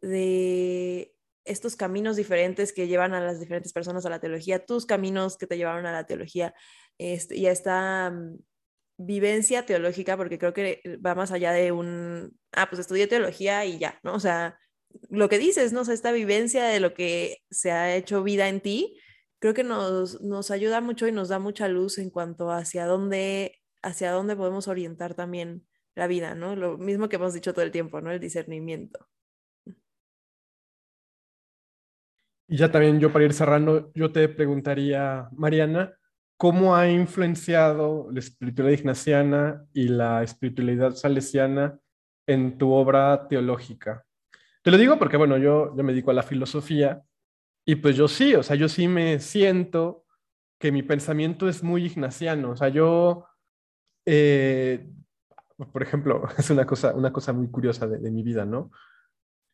de estos caminos diferentes que llevan a las diferentes personas a la teología, tus caminos que te llevaron a la teología este, y a esta mm, vivencia teológica, porque creo que va más allá de un, ah, pues estudié teología y ya, ¿no? O sea, lo que dices, ¿no? Esta vivencia de lo que se ha hecho vida en ti, creo que nos, nos ayuda mucho y nos da mucha luz en cuanto hacia dónde, hacia dónde podemos orientar también la vida, ¿no? Lo mismo que hemos dicho todo el tiempo, ¿no? El discernimiento. Y ya también yo para ir cerrando, yo te preguntaría, Mariana, ¿cómo ha influenciado la espiritualidad ignaciana y la espiritualidad salesiana en tu obra teológica? Te lo digo porque, bueno, yo, yo me dedico a la filosofía y pues yo sí, o sea, yo sí me siento que mi pensamiento es muy ignaciano, o sea, yo, eh, por ejemplo, [LAUGHS] es una cosa, una cosa muy curiosa de, de mi vida, ¿no?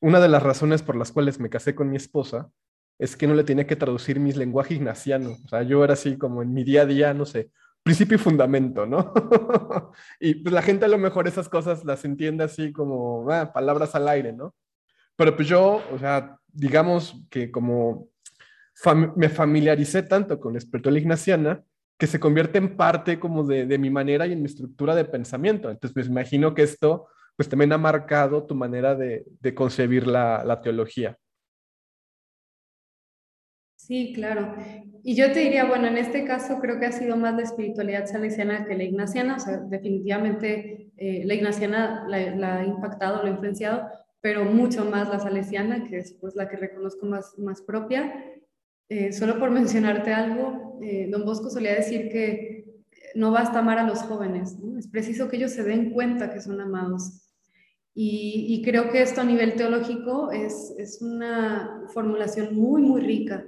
Una de las razones por las cuales me casé con mi esposa es que no le tenía que traducir mis lenguaje ignaciano. O sea, yo era así como en mi día a día, no sé, principio y fundamento, ¿no? [LAUGHS] y pues la gente a lo mejor esas cosas las entiende así como ah, palabras al aire, ¿no? Pero pues yo, o sea, digamos que como me familiaricé tanto con la espiritualidad ignaciana que se convierte en parte como de, de, mi manera y en mi estructura de pensamiento. Entonces, pues imagino que esto pues también ha marcado tu manera de, de concebir la, la teología. Sí, claro. Y yo te diría, bueno, en este caso creo que ha sido más la espiritualidad salesiana que la ignaciana, o sea, definitivamente eh, la ignaciana la, la, ha impactado, la ha influenciado, pero mucho más la salesiana, que es pues la que reconozco más, más propia. Eh, solo por [LAUGHS] mencionarte algo, eh, don Bosco solía decir que no basta amar a los jóvenes, ¿no? es preciso que ellos se den cuenta que son amados. Y, creo que esto a nivel teológico es, es una formulación muy, muy rica,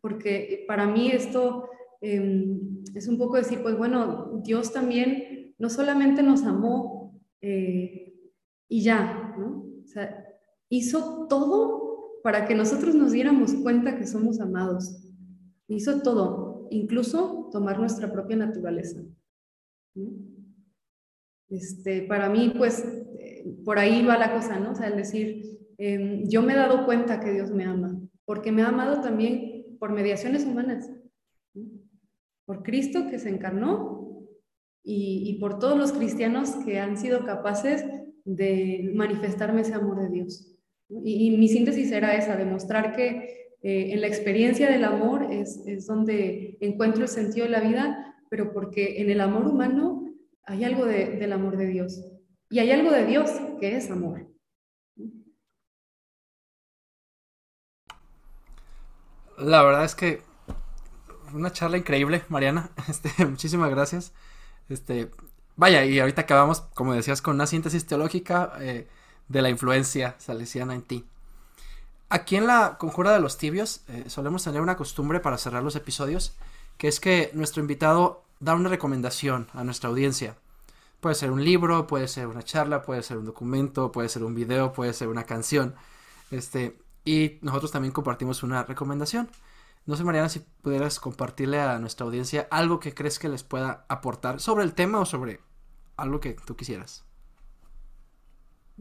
porque para mí esto em, es un poco decir, pues bueno, Dios también no solamente nos amó eh, y ya, ¿no? Sea, hizo todo para que nosotros nos diéramos cuenta que somos amados. Hizo todo, incluso tomar nuestra propia naturaleza. Este, para mí, pues, por ahí va la cosa, ¿no? O sea, el decir, em, yo me he dado cuenta que Dios me ama, porque me ha amado también por mediaciones humanas, por Cristo que se encarnó y, por todos los cristianos que han sido capaces de manifestarme ese amor de Dios. Y, mi síntesis era esa, demostrar que eh, en la experiencia del amor es, es donde encuentro el sentido de la vida, pero porque en el amor humano hay algo del amor de Dios. Y hay algo de Dios que es amor. La verdad es que una charla increíble, Mariana. [LAUGHS] Este, muchísimas gracias. Este, vaya, y ahorita acabamos, como decías, con una síntesis teológica eh, de la influencia salesiana en ti. Aquí en la Conjura de los Tibios eh, solemos tener una costumbre para cerrar los episodios, que es que nuestro invitado da una recomendación a nuestra audiencia. Puede ser un libro, puede ser una charla, puede ser un documento, puede ser un video, puede ser una canción. Este, y nosotros también compartimos una recomendación. No sé, Mariana, si pudieras compartirle a nuestra audiencia algo que crees que les pueda aportar sobre el tema o sobre algo que tú quisieras.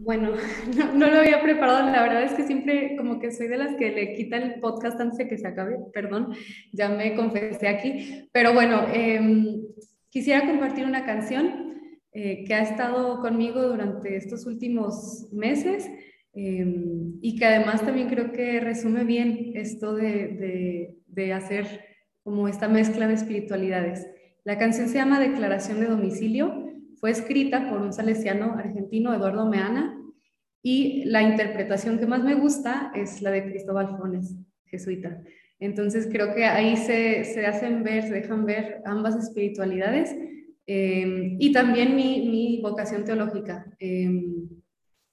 Bueno, [LAUGHS] no, lo había preparado. La verdad es que siempre como que soy de las que le quita el podcast antes de que se acabe. Perdón, ya me confesé aquí. Pero bueno, em, quisiera compartir una canción eh, que ha estado conmigo durante estos últimos meses em, y que además también creo que resume bien esto de, de hacer como esta mezcla de espiritualidades. La canción se llama Declaración de Domicilio fue escrita por un salesiano argentino, Eduardo Meana, y la interpretación que más me gusta es la de Cristóbal Fones, jesuita. Entonces creo que ahí se, se hacen ver, se dejan ver ambas espiritualidades eh, y también mi, mi vocación teológica. Eh,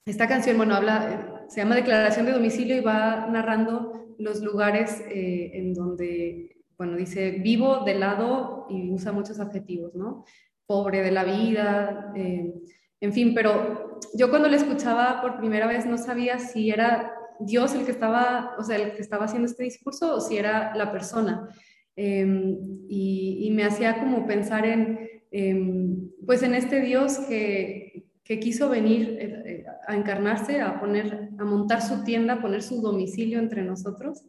esta canción, bueno, habla, se llama Declaración de Domicilio y va narrando los lugares eh, en donde, bueno, dice vivo de lado y usa muchos adjetivos, ¿no? Pobre de la vida, eh, en fin, pero yo cuando le escuchaba por primera vez no sabía si era Dios el que estaba, o sea, el que estaba haciendo este discurso o si era la persona. Em, y, me hacía como pensar en, em, pues en este Dios que, quiso venir eh, eh, a encarnarse, a poner, a montar su tienda, a poner su domicilio entre nosotros,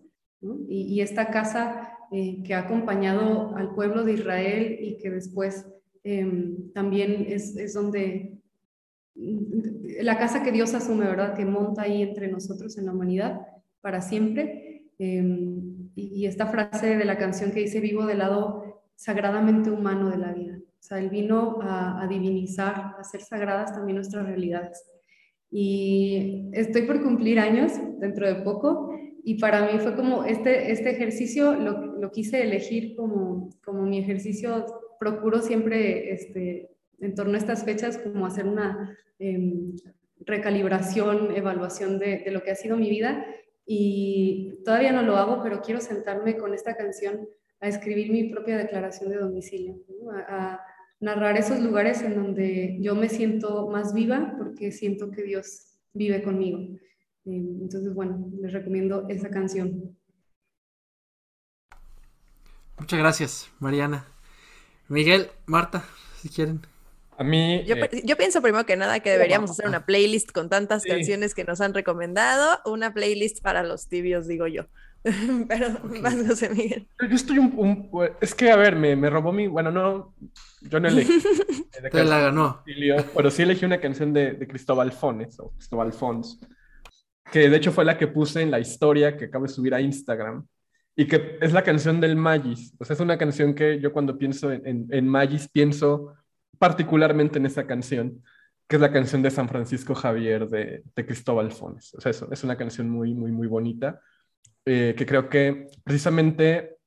y, y, esta casa que ha acompañado al pueblo de Israel y que después Em, también es, es, donde la casa que Dios asume, ¿verdad? Que monta ahí entre nosotros en la humanidad para siempre. Em, y, esta frase de la canción que dice, vivo del lado sagradamente humano de la vida. O sea, Él vino a, a divinizar, a hacer sagradas también nuestras realidades. Y estoy por cumplir años dentro de poco y para mí fue como este, este ejercicio lo, lo quise elegir como, como mi ejercicio procuro siempre, este, en torno a estas fechas, como hacer una em, recalibración, evaluación de, lo que ha sido mi vida. Y todavía no lo hago, pero quiero sentarme con esta canción a escribir mi propia declaración de domicilio, a, narrar esos lugares en donde yo me siento más viva porque siento que Dios vive conmigo. Em, entonces, bueno, les recomiendo esa canción. Muchas gracias, Mariana. Miguel, Marta, si quieren. A mí. Yo, eh, pienso primero que nada que deberíamos hacer una playlist con tantas canciones que nos han recomendado, una playlist para los tibios, digo yo. [LAUGHS] Pero más no sé, Miguel. Yo estoy un, Es que, a ver, me, me, robó mi. Bueno, no. Yo no elegí. [LAUGHS] Te la ganó. Pero sí elegí una canción de, de Cristóbal Fones, o Cristóbal Fons, que de hecho fue la que puse en la historia que acabo de subir a Instagram y que es la canción del Magis. O sea, es una canción que yo cuando pienso en, en, Magis pienso particularmente en esa canción, que es la canción de San Francisco Javier de, de Cristóbal Fones. O sea, eso, es una canción muy, muy, muy bonita, eh, que creo que precisamente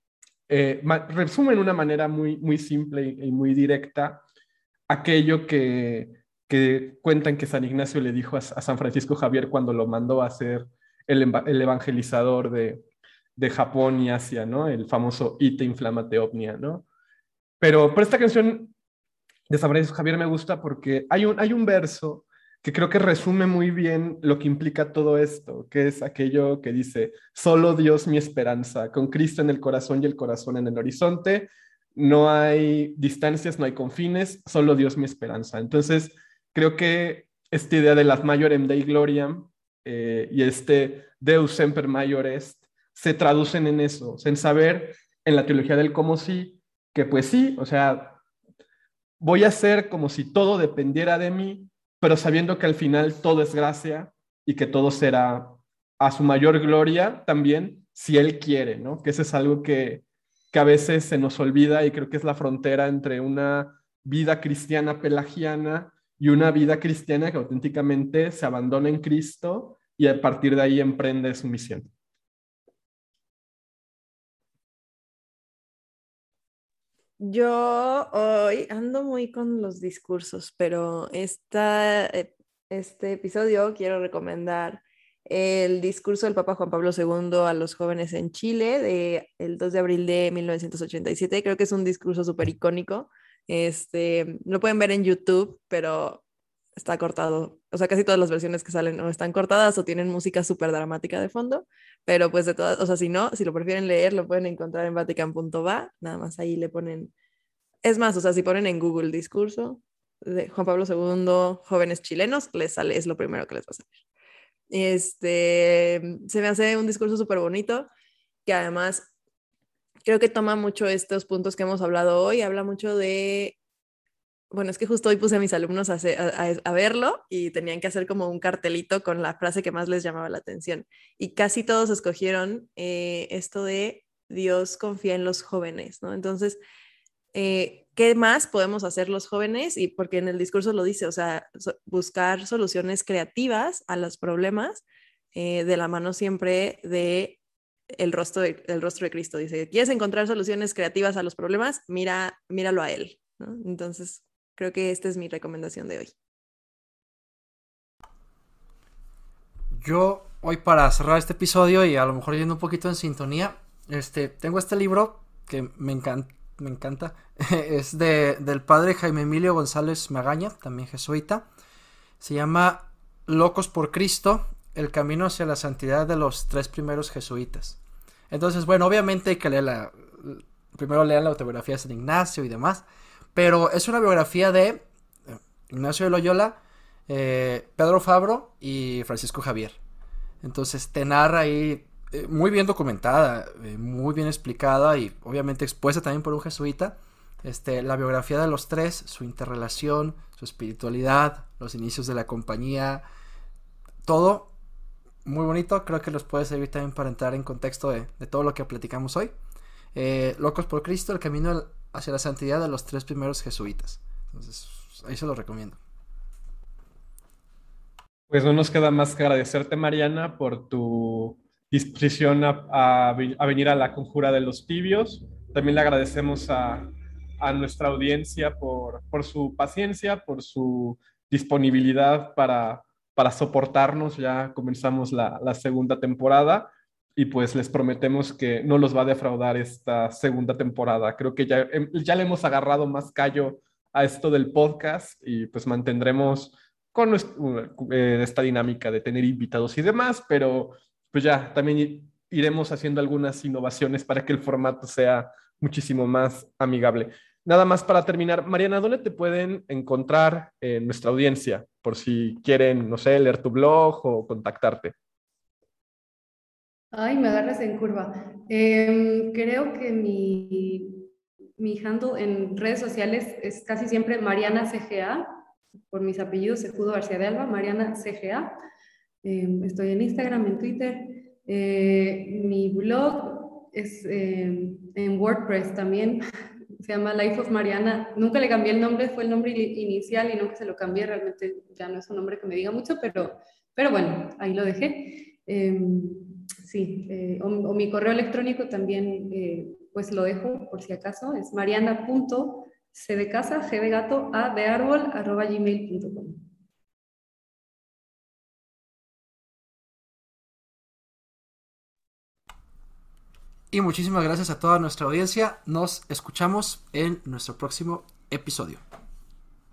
eh, resume de una manera muy, muy simple y, muy directa aquello que, que cuentan que San Ignacio le dijo a, San Francisco Javier cuando lo mandó a ser el, evangelizador de, Japón y Asia, ¿no? El famoso Ite inflamate omnia, ¿no? Pero, por esta canción de Francisco Javier me gusta porque hay un, hay un verso que creo que resume muy bien lo que implica todo esto, que es aquello que dice, solo Dios mi esperanza, con Cristo en el corazón y el corazón en el horizonte, no hay distancias, no hay confines, solo Dios mi esperanza. Entonces, creo que esta idea de las Majorem Dei Gloriam eh, y este Deus Semper Maior Est se traducen en eso, en saber en la teología del cómo sí, que pues sí, o sea, voy a hacer como si todo dependiera de mí, pero sabiendo que al final todo es gracia y que todo será a su mayor gloria también, si Él quiere, ¿no? Que eso es algo que, que a veces se nos olvida y creo que es la frontera entre una vida cristiana pelagiana y una vida cristiana que auténticamente se abandona en Cristo y a partir de ahí emprende su misión. Yo hoy ando muy con los discursos, pero esta, eh, este episodio quiero recomendar el discurso del Papa Juan Pablo II a los jóvenes en Chile de el 2 de abril de 1987. Creo que es un discurso súper icónico. Este, lo pueden ver en YouTube, pero está cortado. O sea, casi todas las versiones que salen o están cortadas o tienen música súper dramática de fondo. Pero pues de todas, o sea, si no, si lo prefieren leer, lo pueden encontrar en vatican.va, nada más ahí le ponen, es más, o sea, si ponen en Google discurso de Juan Pablo II, jóvenes chilenos, les sale, es lo primero que les va a salir. Este, se me hace un discurso súper bonito, que además creo que toma mucho estos puntos que hemos hablado hoy, habla mucho de bueno, es que justo hoy puse a mis alumnos a, verlo y tenían que hacer como un cartelito con la frase que más les llamaba la atención. Y casi todos escogieron eh, esto de Dios confía en los jóvenes, ¿no? Entonces, eh, ¿qué más podemos hacer los jóvenes? Y porque en el discurso lo dice, o sea, buscar soluciones creativas a los problemas eh, de la mano siempre de el rostro de, el rostro de Cristo. Dice, ¿quieres encontrar soluciones creativas a los problemas? Mira, míralo a Él. ¿no? Entonces, Creo que esta es mi recomendación de hoy. Yo hoy para cerrar este episodio y a lo mejor yendo un poquito en sintonía, este, tengo este libro que me encanta, me encanta. [LAUGHS] es de, del padre Jaime Emilio González Magaña, también jesuita. Se llama Locos por Cristo, el camino hacia la santidad de los tres primeros jesuitas. Entonces, bueno, obviamente hay que leer la... Primero lean la autobiografía de San Ignacio y demás. Pero es una biografía de eh, Ignacio de Loyola, eh, Pedro Fabro y Francisco Javier. Entonces te narra ahí eh, muy bien documentada, muy bien explicada y obviamente expuesta también por un jesuita. Este, la biografía de los tres, su interrelación, su espiritualidad, los inicios de la compañía, todo muy bonito. Creo que los puede servir también para entrar en contexto de, todo lo que platicamos hoy. Locos por Cristo, el camino hacia la santidad de los tres primeros jesuitas. Entonces, ahí se lo recomiendo. Pues no nos queda más que agradecerte, Mariana, por tu disposición a, venir a la conjura de los tibios. También le agradecemos a, nuestra audiencia por, su paciencia, por su disponibilidad para, para soportarnos. Ya comenzamos la, la segunda temporada y pues les prometemos que no los va a defraudar esta segunda temporada. Creo que ya, em, ya le hemos agarrado más callo a esto del podcast y pues mantendremos con eh, esta dinámica de tener invitados y demás, pero pues ya también iremos haciendo algunas innovaciones para que el formato sea muchísimo más amigable. Nada más para terminar, Mariana, ¿dónde te pueden encontrar en nuestra audiencia? Por si quieren, no sé, leer tu blog o contactarte. Ay, me agarras en curva. Em, creo que mi, mi handle en redes sociales es casi siempre Mariana CGA, por mis apellidos, Sejudo García de Alba, Mariana CGA. Em, estoy en Instagram, en Twitter. Eh, mi blog es em, en WordPress también, [LAUGHS] se llama Life of Mariana. Nunca le cambié el nombre, fue el nombre inicial y nunca se lo cambié. Realmente ya no es un nombre que me diga mucho, pero, pero bueno, ahí lo dejé sí, eh, o, mi correo electrónico también, eh, pues lo dejo por si acaso, es mariana.cdecasa, a de árbol, arroba gmail.com. Y muchísimas gracias a toda nuestra audiencia. Nos escuchamos en nuestro próximo episodio.